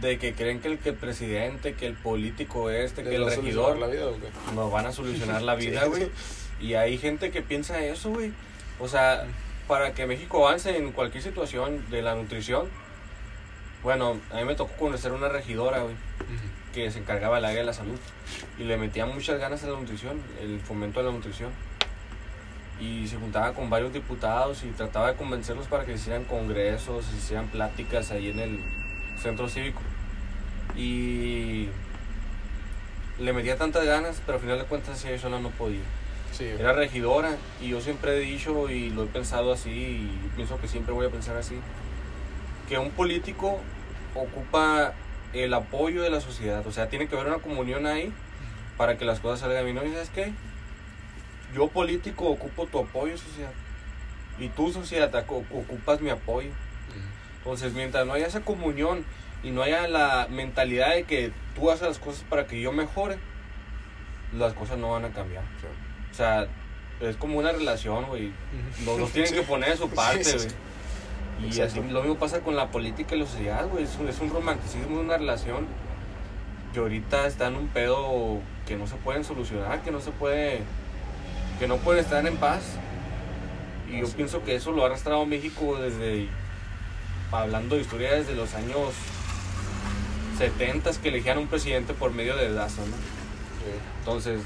de que creen que el, que el presidente, que el político este, que ¿Les el regidor la vida o qué? nos van a solucionar la vida, Sí. güey. Y hay gente que piensa eso, güey. O sea, para que México avance en cualquier situación de la nutrición, bueno, a mí me tocó conocer una regidora, güey, que se encargaba del área de la salud. Y le metía muchas ganas a la nutrición, el fomento de la nutrición. Y se juntaba con varios diputados y trataba de convencerlos para que hicieran congresos, hicieran pláticas ahí en el centro cívico. Y le metía tantas ganas, pero al final de cuentas ella sola no podía. Sí, Era regidora y yo siempre he dicho y lo he pensado así y pienso que siempre voy a pensar así, que un político ocupa el apoyo de la sociedad, o sea, tiene que haber una comunión ahí para que las cosas salgan bien. ¿No? ¿Y sabes qué? Yo político ocupo tu apoyo, sociedad. Y tú, sociedad, ocu- ocupas mi apoyo. Entonces, mientras no haya esa comunión y no haya la mentalidad de que tú haces las cosas para que yo mejore, las cosas no van a cambiar. O sea, es como una relación, güey. Los dos tienen Sí. que poner de su parte, Sí, sí, güey. Y Exacto. así lo mismo pasa con la política y la sociedad, güey. Es un, es un romanticismo de una relación que ahorita está en un pedo que no se pueden solucionar, que no se puede, que no pueden estar en paz. Y yo pienso que eso lo ha arrastrado México desde, hablando de historia desde los años 70 que elegían un presidente por medio de dedazo, ¿no? Sí. Entonces,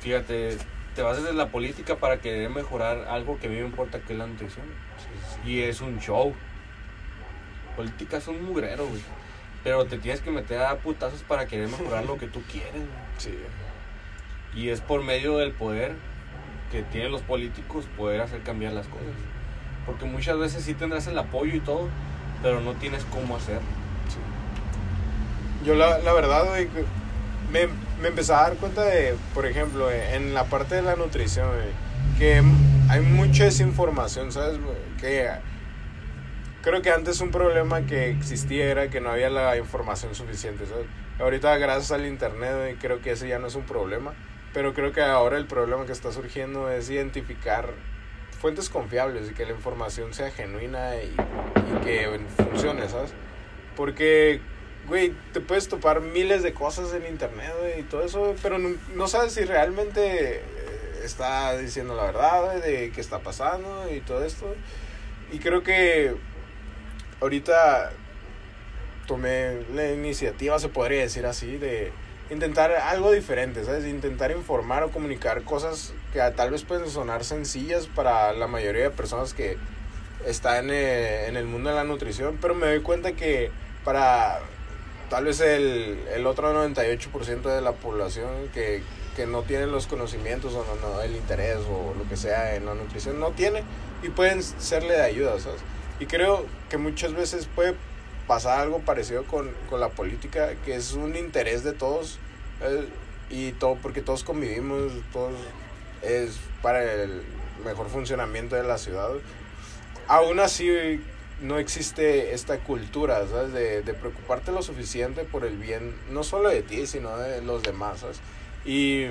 fíjate, te vas desde la política para querer mejorar algo que a mí me importa que es la nutrición. Y es un show. Política es un mugrero, güey. Pero te tienes que meter a putazos para querer mejorar lo que tú quieres, güey. Sí. Y es por medio del poder que tienen los políticos poder hacer cambiar las cosas. Porque muchas veces sí tendrás el apoyo y todo, pero no tienes cómo hacer. Yo la, la verdad, güey, me, me empecé a dar cuenta de, por ejemplo, en la parte de la nutrición, güey, que hay mucha desinformación, ¿sabes? güey? Creo que antes un problema que existía era que no había la información suficiente, ¿sabes? Ahorita gracias al internet, güey, creo que ese ya no es un problema, pero creo que ahora el problema que está surgiendo es identificar fuentes confiables y que la información sea genuina y, y que funcione, ¿sabes? Porque güey, te puedes topar miles de cosas en internet, y todo eso, pero no, sabes si realmente eh, está diciendo la verdad, de qué está pasando y todo esto. Y creo que ahorita tomé la iniciativa, se podría decir así, de intentar algo diferente, ¿sabes? Intentar informar o comunicar cosas que tal vez pueden sonar sencillas para la mayoría de personas que están eh, en el mundo de la nutrición, pero me doy cuenta que para tal vez el, el otro 98% de la población que, que no tiene los conocimientos o no, no, el interés o lo que sea en la nutrición, no tiene y pueden serle de ayuda, ¿sabes? Y creo que muchas veces puede pasar algo parecido con, con la política, que es un interés de todos y todo, porque todos convivimos, todos es para el mejor funcionamiento de la ciudad. Aún así, no existe esta cultura, ¿sabes? De, de, preocuparte lo suficiente por el bien, no solo de ti, sino de los demás, ¿sabes? Y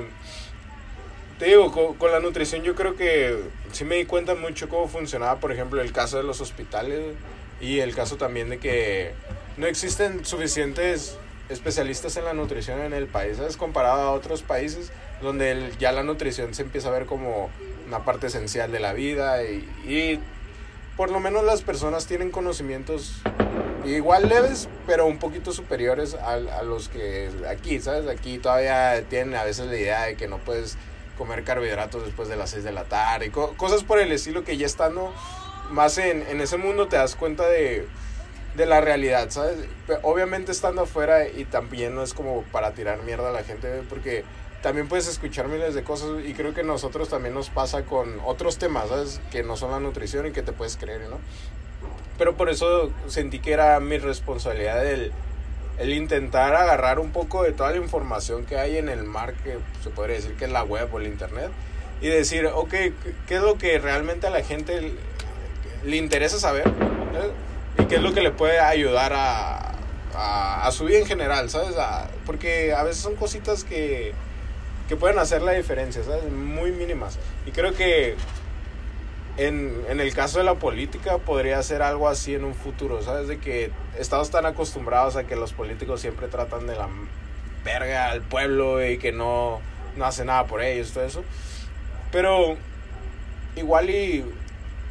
te digo, con, con, la nutrición yo creo que sí me di cuenta mucho cómo funcionaba, por ejemplo, el caso de los hospitales y el caso también de que no existen suficientes especialistas en la nutrición en el país, ¿sabes? Comparado a otros países donde ya la nutrición se empieza a ver como una parte esencial de la vida y por lo menos las personas tienen conocimientos igual leves, pero un poquito superiores a, a, los que aquí, ¿sabes? Aquí todavía tienen a veces la idea de que no puedes comer carbohidratos después de las 6 de la tarde co cosas por el estilo que ya estando más en, en, ese mundo te das cuenta de de la realidad, ¿sabes? Obviamente estando afuera y también no es como para tirar mierda a la gente, porque también puedes escuchar miles de cosas y creo que nosotros también nos pasa con otros temas, ¿sabes? Que no son la nutrición y que te puedes creer, ¿no? Pero por eso sentí que era mi responsabilidad el, el intentar agarrar un poco de toda la información que hay en el mar, que se podría decir que es la web o el internet, y decir, ok, ¿qué- ¿qué es lo que realmente a la gente le interesa saber? ¿sabes? Y qué es lo que le puede ayudar a, a, a su vida en general, ¿sabes? A- porque a veces son cositas que, que pueden hacer la diferencia, ¿sabes? Muy mínimas. Y creo que en, en el caso de la política podría ser algo así en un futuro, ¿sabes? De que estamos tan acostumbrados a que los políticos siempre tratan de la verga al pueblo y que no, no hace nada por ellos, todo eso. Pero igual y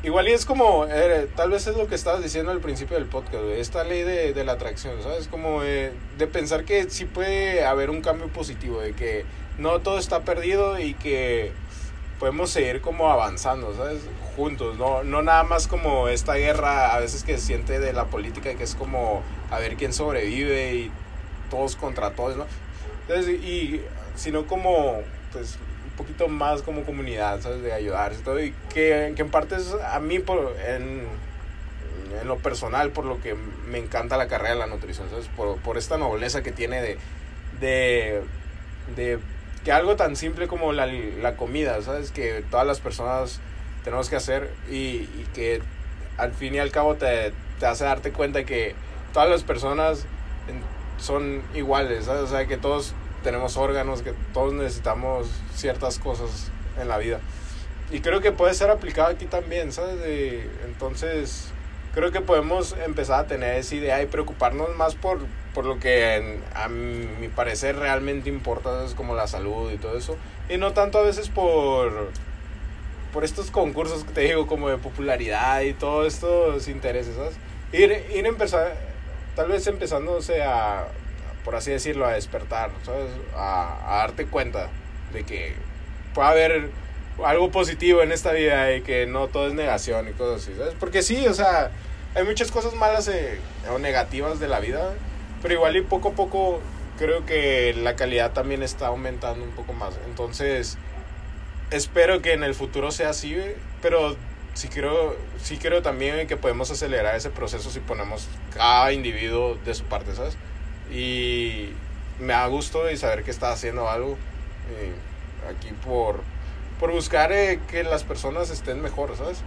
igual y es como eh, tal vez es lo que estabas diciendo al principio del podcast, esta ley de, de la atracción, ¿sabes? Como eh, de pensar que sí puede haber un cambio positivo, de que no todo está perdido y que podemos seguir como avanzando, ¿sabes? Juntos, no, no nada más como esta guerra a veces que se siente de la política que es como a ver quién sobrevive y todos contra todos, ¿no? Entonces, y sino como pues un poquito más como comunidad, ¿sabes? De ayudarse y todo y que, que en parte es a mí por en, en lo personal por lo que me encanta la carrera de la nutrición, ¿sabes? Por, por esta nobleza que tiene de de de que algo tan simple como la, la comida, ¿sabes? Que todas las personas tenemos que hacer y, y que al fin y al cabo te, te hace darte cuenta que todas las personas son iguales, ¿sabes? O sea, que todos tenemos órganos, que todos necesitamos ciertas cosas en la vida. Y creo que puede ser aplicado aquí también, ¿sabes? De- entonces, creo que podemos empezar a tener esa idea y preocuparnos más por, por lo que a mi parecer realmente importa, es como la salud y todo eso. Y no tanto a veces por, por estos concursos que te digo, como de popularidad y todos estos intereses, ¿sabes? Ir, ir empezar, tal vez empezándose a, por así decirlo, a despertar, ¿sabes? A, a darte cuenta de que puede haber algo positivo en esta vida y que no todo es negación y cosas así, ¿sabes? Porque sí, o sea, hay muchas cosas malas eh, o negativas de la vida, pero igual y poco a poco creo que la calidad también está aumentando un poco más. Entonces, espero que en el futuro sea así, pero sí creo, sí creo también que podemos acelerar ese proceso si ponemos cada individuo de su parte, ¿sabes? Y me da gusto y saber que está haciendo algo eh, aquí por, por buscar eh, que las personas estén mejor, ¿sabes?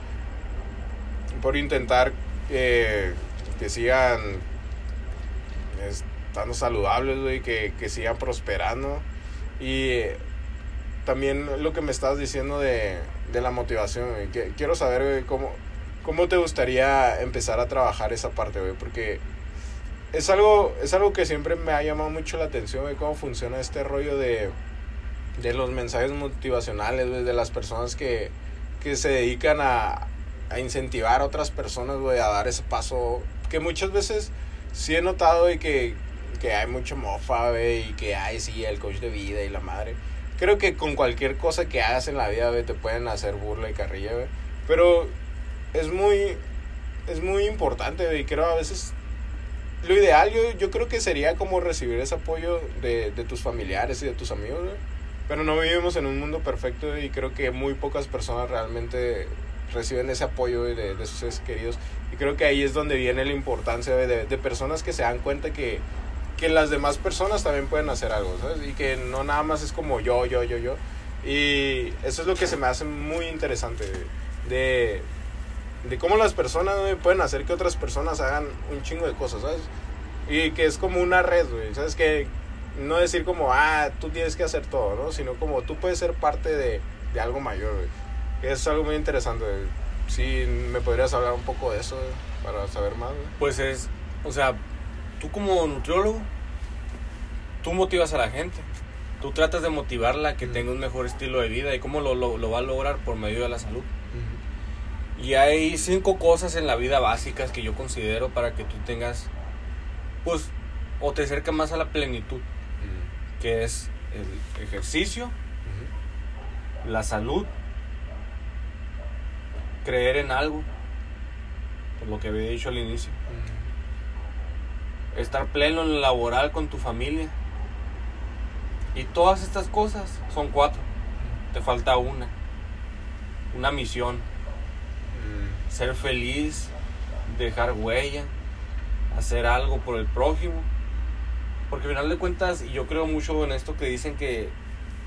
Por intentar eh, que sigan estando saludables, güey, que, que sigan prosperando. Y también lo que me estabas diciendo de, de la motivación, que quiero saber, cómo, cómo te gustaría empezar a trabajar esa parte, güey, porque es algo, es algo que siempre me ha llamado mucho la atención, güey, cómo funciona este rollo de, de los mensajes motivacionales, de las personas que, que se dedican a, a incentivar a otras personas, güey, a dar ese paso, que muchas veces sí he notado, güey, que, que hay mucha mofa, güey, y que hay, sí, el coach de vida y la madre. Creo que con cualquier cosa que hagas en la vida, te pueden hacer burla y carrilla. Pero es muy, es muy importante, güey, creo a veces... Lo ideal, yo, yo creo que sería como recibir ese apoyo de, de tus familiares y de tus amigos. Pero no vivimos en un mundo perfecto y creo que muy pocas personas realmente reciben ese apoyo de, de sus seres queridos. Y creo que ahí es donde viene la importancia de, de personas que se dan cuenta que, que las demás personas también pueden hacer algo, ¿sabes? Y que no nada más es como yo, yo, yo, yo. Y eso es lo que se me hace muy interesante de, de cómo las personas pueden hacer que otras personas hagan un chingo de cosas, ¿sabes? Y que es como una red, ¿sabes? Que no decir como, ah, tú tienes que hacer todo, ¿no? Sino como tú puedes ser parte de, de algo mayor. Es algo muy interesante. Sí, me podrías hablar un poco de eso, güey, para saber más, güey. Pues es, o sea, tú como nutriólogo, tú motivas a la gente. Tú tratas de motivarla a que tenga un mejor estilo de vida y cómo lo, lo, lo va a lograr por medio de la salud. Y hay cinco cosas en la vida básicas que yo considero para que tú tengas, pues, o te acerca más a la plenitud, que es el ejercicio, la salud, creer en algo, por lo que había dicho al inicio, estar pleno en lo laboral con tu familia. Y todas estas cosas son cuatro. Te falta una. Una misión. Ser feliz, dejar huella, hacer algo por el prójimo. Porque al final de cuentas, y yo creo mucho en esto que dicen que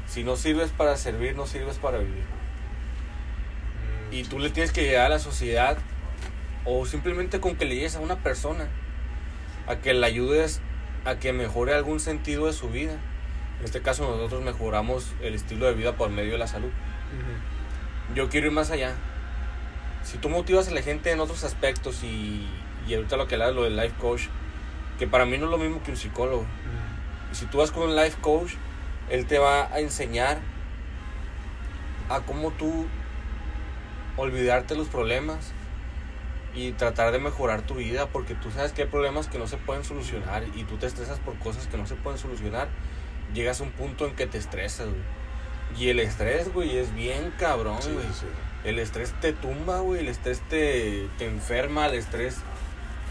si no sirves para servir, no sirves para vivir. Y tú le tienes que llegar a la sociedad o simplemente con que le llegues a una persona, a que le ayudes a que mejore algún sentido de su vida. En este caso nosotros mejoramos el estilo de vida por medio de la salud. Yo quiero ir más allá. Si tú motivas a la gente en otros aspectos y, y ahorita lo que hablas, lo del life coach, que para mí no es lo mismo que un psicólogo. Y si tú vas con un life coach, él te va a enseñar a cómo tú olvidarte los problemas y tratar de mejorar tu vida, porque tú sabes que hay problemas que no se pueden solucionar y tú te estresas por cosas que no se pueden solucionar. Llegas a un punto en que te estresas, güey. Y el estrés, güey, es bien cabrón, sí, güey. sí. El estrés te tumba, güey. El estrés te, te enferma. El estrés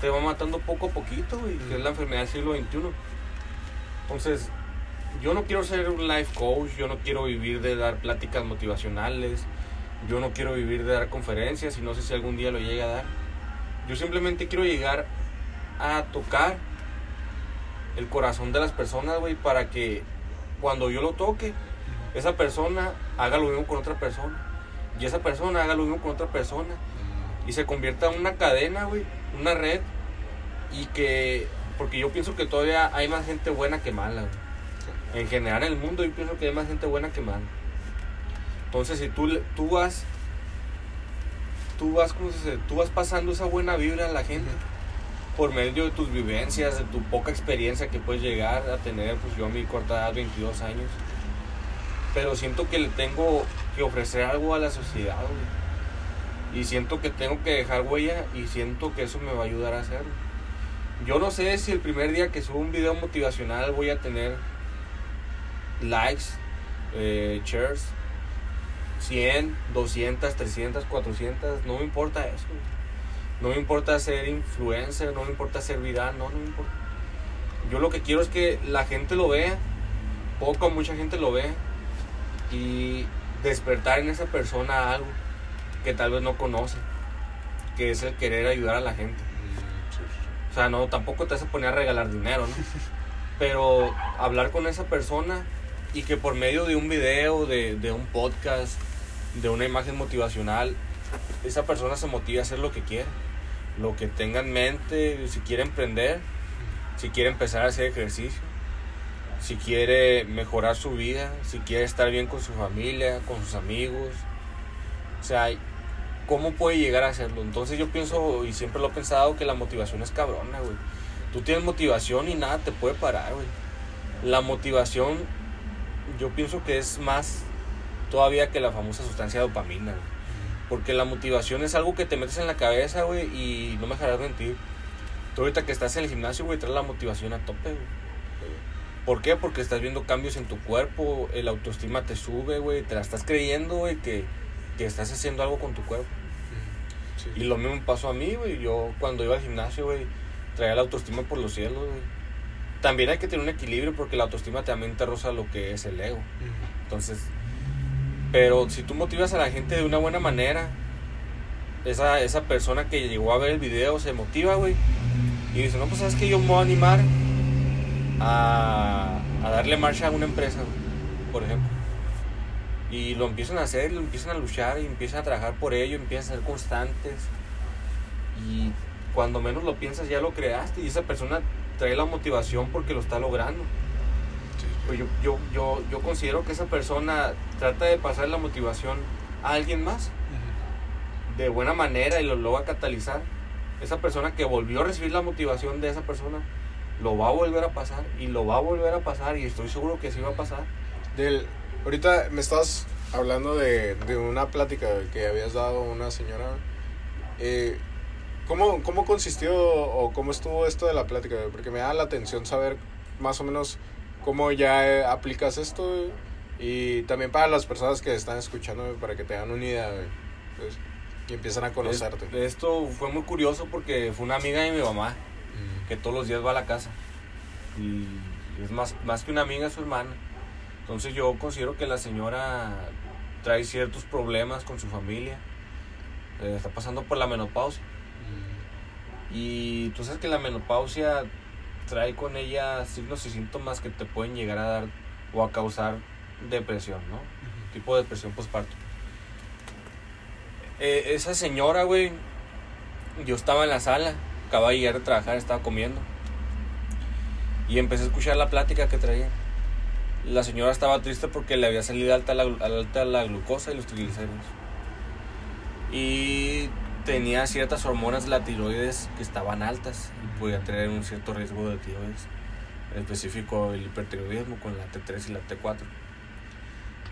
te va matando poco a poquito, güey. Que es la enfermedad del siglo XXI. Entonces, yo no quiero ser un life coach. Yo no quiero vivir de dar pláticas motivacionales. Yo no quiero vivir de dar conferencias. Y no sé si algún día lo llegue a dar. Yo simplemente quiero llegar a tocar el corazón de las personas, güey. Para que cuando yo lo toque, esa persona haga lo mismo con otra persona. Y esa persona haga lo mismo con otra persona. Y se convierta en una cadena, güey. Una red. Y que... Porque yo pienso que todavía hay más gente buena que mala, güey. En general en el mundo yo pienso que hay más gente buena que mala. Entonces si tú, tú vas... Tú vas, ¿cómo se dice? Tú vas pasando esa buena vibra a la gente. Por medio de tus vivencias, de tu poca experiencia que puedes llegar a tener, pues yo a mi corta edad, 22 años. Pero siento que le tengo que ofrecer algo a la sociedad, güey. Y siento que tengo que dejar huella y siento que eso me va a ayudar a hacerlo. Yo no sé si el primer día que subo un video motivacional voy a tener likes, eh, shares, 100, 200, 300, 400, no me importa eso. No me importa ser influencer, no me importa ser viral, no, no me importa. Yo lo que quiero es que la gente lo vea, poco o mucha gente lo vea, y despertar en esa persona algo que tal vez no conoce, que es el querer ayudar a la gente. O sea, no, tampoco te vas a poner a regalar dinero, ¿no? Pero hablar con esa persona y que por medio de un video, de, de un podcast, de una imagen motivacional, esa persona se motive a hacer lo que quiere, lo que tenga en mente, si quiere emprender, si quiere empezar a hacer ejercicio, si quiere mejorar su vida, si quiere estar bien con su familia, con sus amigos. O sea, ¿cómo puede llegar a hacerlo? Entonces yo pienso, y siempre lo he pensado, que la motivación es cabrona, güey. Tú tienes motivación y nada te puede parar, güey. La motivación, yo pienso que es más todavía que la famosa sustancia dopamina, güey. Porque la motivación es algo que te metes en la cabeza, güey, y no me dejarás mentir. Tú ahorita que estás en el gimnasio, güey, traes la motivación a tope, güey. ¿Por qué? Porque estás viendo cambios en tu cuerpo, el autoestima te sube, güey, te la estás creyendo, güey, que, que estás haciendo algo con tu cuerpo. Sí. Y lo mismo pasó a mí, güey. Yo cuando iba al gimnasio, güey, traía la autoestima por los cielos, güey. También hay que tener un equilibrio porque la autoestima también te roza lo que es el ego. Entonces, pero si tú motivas a la gente de una buena manera, esa, esa persona que llegó a ver el video se motiva, güey. Y dice, no, pues sabes que yo me voy a animar a, a darle marcha a una empresa, güey, por ejemplo. Y lo empiezan a hacer, lo empiezan a luchar y empiezan a trabajar por ello, empiezan a ser constantes. Y cuando menos lo piensas ya lo creaste y esa persona trae la motivación porque lo está logrando. sí, sí. Pues yo, yo, yo, yo considero que esa persona trata de pasar la motivación a alguien más de buena manera y lo logra catalizar. Esa persona que volvió a recibir la motivación de esa persona lo va a volver a pasar y lo va a volver a pasar y estoy seguro que sí va a pasar. Del, ahorita me estás hablando de, de una plática que habías dado a una señora. Eh, ¿cómo, ¿Cómo consistió o cómo estuvo esto de la plática? Porque me da la atención saber más o menos cómo ya eh, aplicas esto y también para las personas que están escuchando para que te dan una idea pues, y empiezan a conocerte. Es- esto fue muy curioso porque fue una amiga de mi mamá. que todos los días va a la casa. Y es más, más que una amiga, es su hermana. Entonces yo considero que la señora trae ciertos problemas con su familia. Eh, está pasando por la menopausia. Y tú sabes que la menopausia trae con ella signos y síntomas que te pueden llegar a dar o a causar depresión, ¿no? Tipo de depresión postparto. Eh, esa señora, güey, yo estaba en la sala, acababa de llegar de trabajar, estaba comiendo. Y empecé a escuchar la plática que traía. La señora estaba triste porque le había salido alta la, alta la glucosa y los triglicéridos. Y tenía ciertas hormonas de la tiroides que estaban altas y podía tener un cierto riesgo de tiroides. En específico el hipertiroidismo con la T3 y la T4.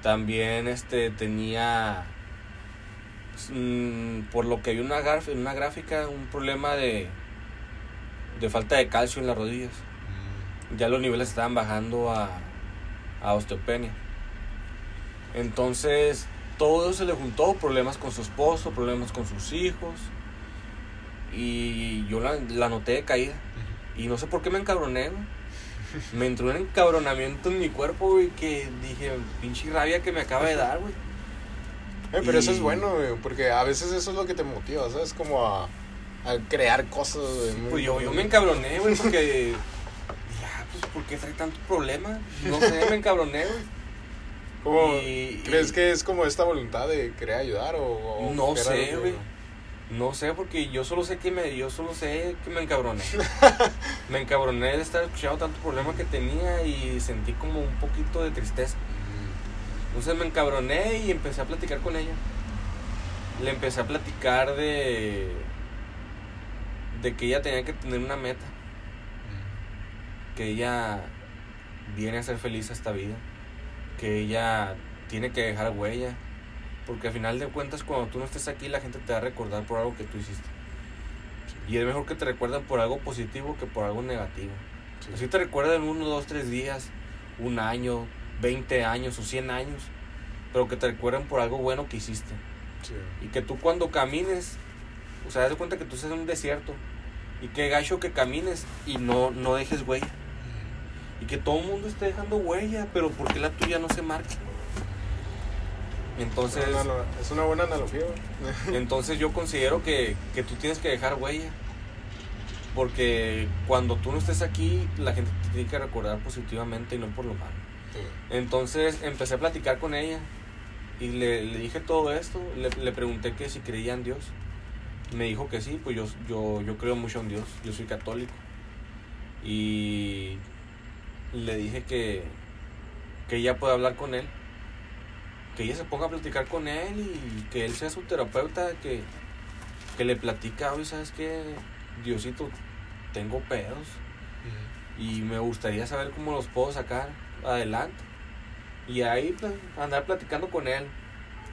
También este, tenía, mm, por lo que vi una en una gráfica, un problema de, de falta de calcio en las rodillas. Ya los niveles estaban bajando a, a osteopenia. Entonces, todo se le juntó, problemas con su esposo, problemas con sus hijos. Y yo la, la noté de caída. Y no sé por qué me encabroné, Me entró un encabronamiento en mi cuerpo, güey, que dije, pinche rabia que me acaba de dar, güey. Eh, pero eso es bueno, güey, porque a veces eso es lo que te motiva, ¿sabes? Como a, a crear cosas, güey. pues yo, yo me encabroné, güey, porque... ya, pues, ¿por qué trae tanto problema? No sé, me encabroné, güey. ¿Crees que es como esta voluntad de querer ayudar o, no sé, güey? No sé, porque yo solo sé que me, yo solo sé que me encabroné. me encabroné de estar escuchando tanto problema que tenía y sentí como un poquito de tristeza. Entonces me encabroné y empecé a platicar con ella. Le empecé a platicar de de que ella tenía que tener una meta. Que ella viene a ser feliz a esta vida que ella tiene que dejar huella. Porque al final de cuentas, cuando tú no estés aquí, la gente te va a recordar por algo que tú hiciste. Y es mejor que te recuerden por algo positivo que por algo negativo. Así te recuerdan uno, dos, tres días, un año, 20 años o 100 años. Pero que te recuerden por algo bueno que hiciste. Y que tú cuando camines, o sea, das cuenta que tú estás en un desierto. Y que gacho que camines y no, no dejes huella y que todo el mundo esté dejando huella, pero ¿por qué la tuya no se marca? Entonces... es una buena analogía. entonces yo considero que, que tú tienes que dejar huella. Porque cuando tú no estés aquí, la gente te tiene que recordar positivamente y no por lo malo. Entonces empecé a platicar con ella y le, le dije todo esto. Le, le, pregunté que si creía en Dios. Me dijo que sí, pues yo, yo, yo creo mucho en Dios. Yo soy católico. Y le dije que, que ella puede hablar con él, que ella se ponga a platicar con él y que él sea su terapeuta, que, que le platica, hoy sabes que Diosito, tengo pedos y me gustaría saber cómo los puedo sacar adelante. Y ahí pues, andar platicando con él.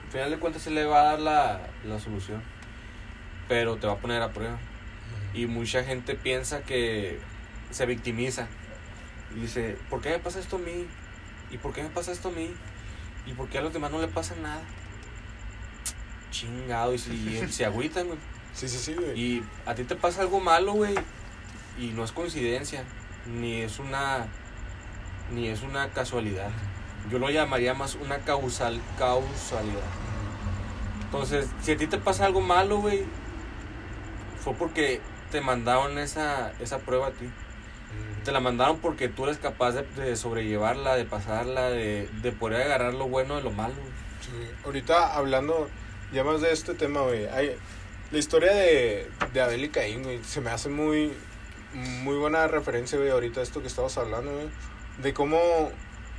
Al final de cuentas se le va a dar la, la solución. Pero te va a poner a prueba. Y mucha gente piensa que se victimiza y dice, ¿por qué me pasa esto a mí? ¿Y por qué me pasa esto a mí? ¿Y por qué a los demás no le pasa nada? Chingado, y si se agüitan, güey. Sí, sí, sí, güey. Y a ti te pasa algo malo, güey. Y no es coincidencia, ni es una ni es una casualidad. Yo lo llamaría más una causal causalidad. Entonces, si a ti te pasa algo malo, güey, fue porque te mandaron esa, esa prueba a ti te la mandaron porque tú eres capaz de, sobrellevarla, de pasarla, de, de, poder agarrar lo bueno de lo malo. Sí. Ahorita hablando ya más de este tema, güey, hay, la historia de, de Abel y Caín, güey, se me hace muy, muy buena referencia, güey, ahorita esto que estamos hablando, de cómo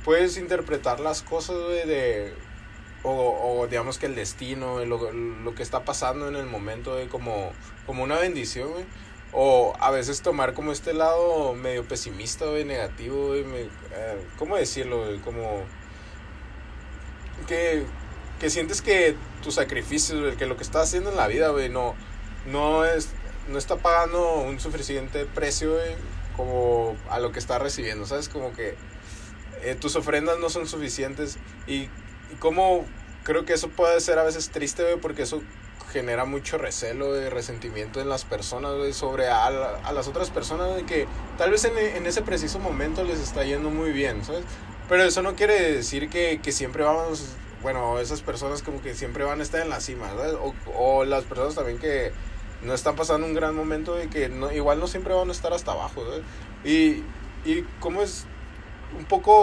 puedes interpretar las cosas, de... O, o, digamos que el destino, lo, lo que está pasando en el momento, güey, como, como una bendición, o a veces tomar como este lado medio pesimista, güey, negativo, güey, eh, ¿cómo decirlo? Como que, que sientes que tu sacrificio, güey, que lo que estás haciendo en la vida, güey, no, no, es, no está pagando un suficiente precio, como a lo que está recibiendo, ¿sabes? Como que eh, tus ofrendas no son suficientes y, y como creo que eso puede ser a veces triste, güey, porque eso genera mucho recelo y resentimiento en las personas, güey, sobre a, la- a las otras personas, de que tal vez en, en ese preciso momento les está yendo muy bien, ¿sabes? Pero eso no quiere decir que, que siempre vamos, bueno, esas personas como que siempre van a estar en la cima, ¿sabes? O, o las personas también que no están pasando un gran momento y que no, igual no siempre van a estar hasta abajo, ¿sabes? Y, y como es un poco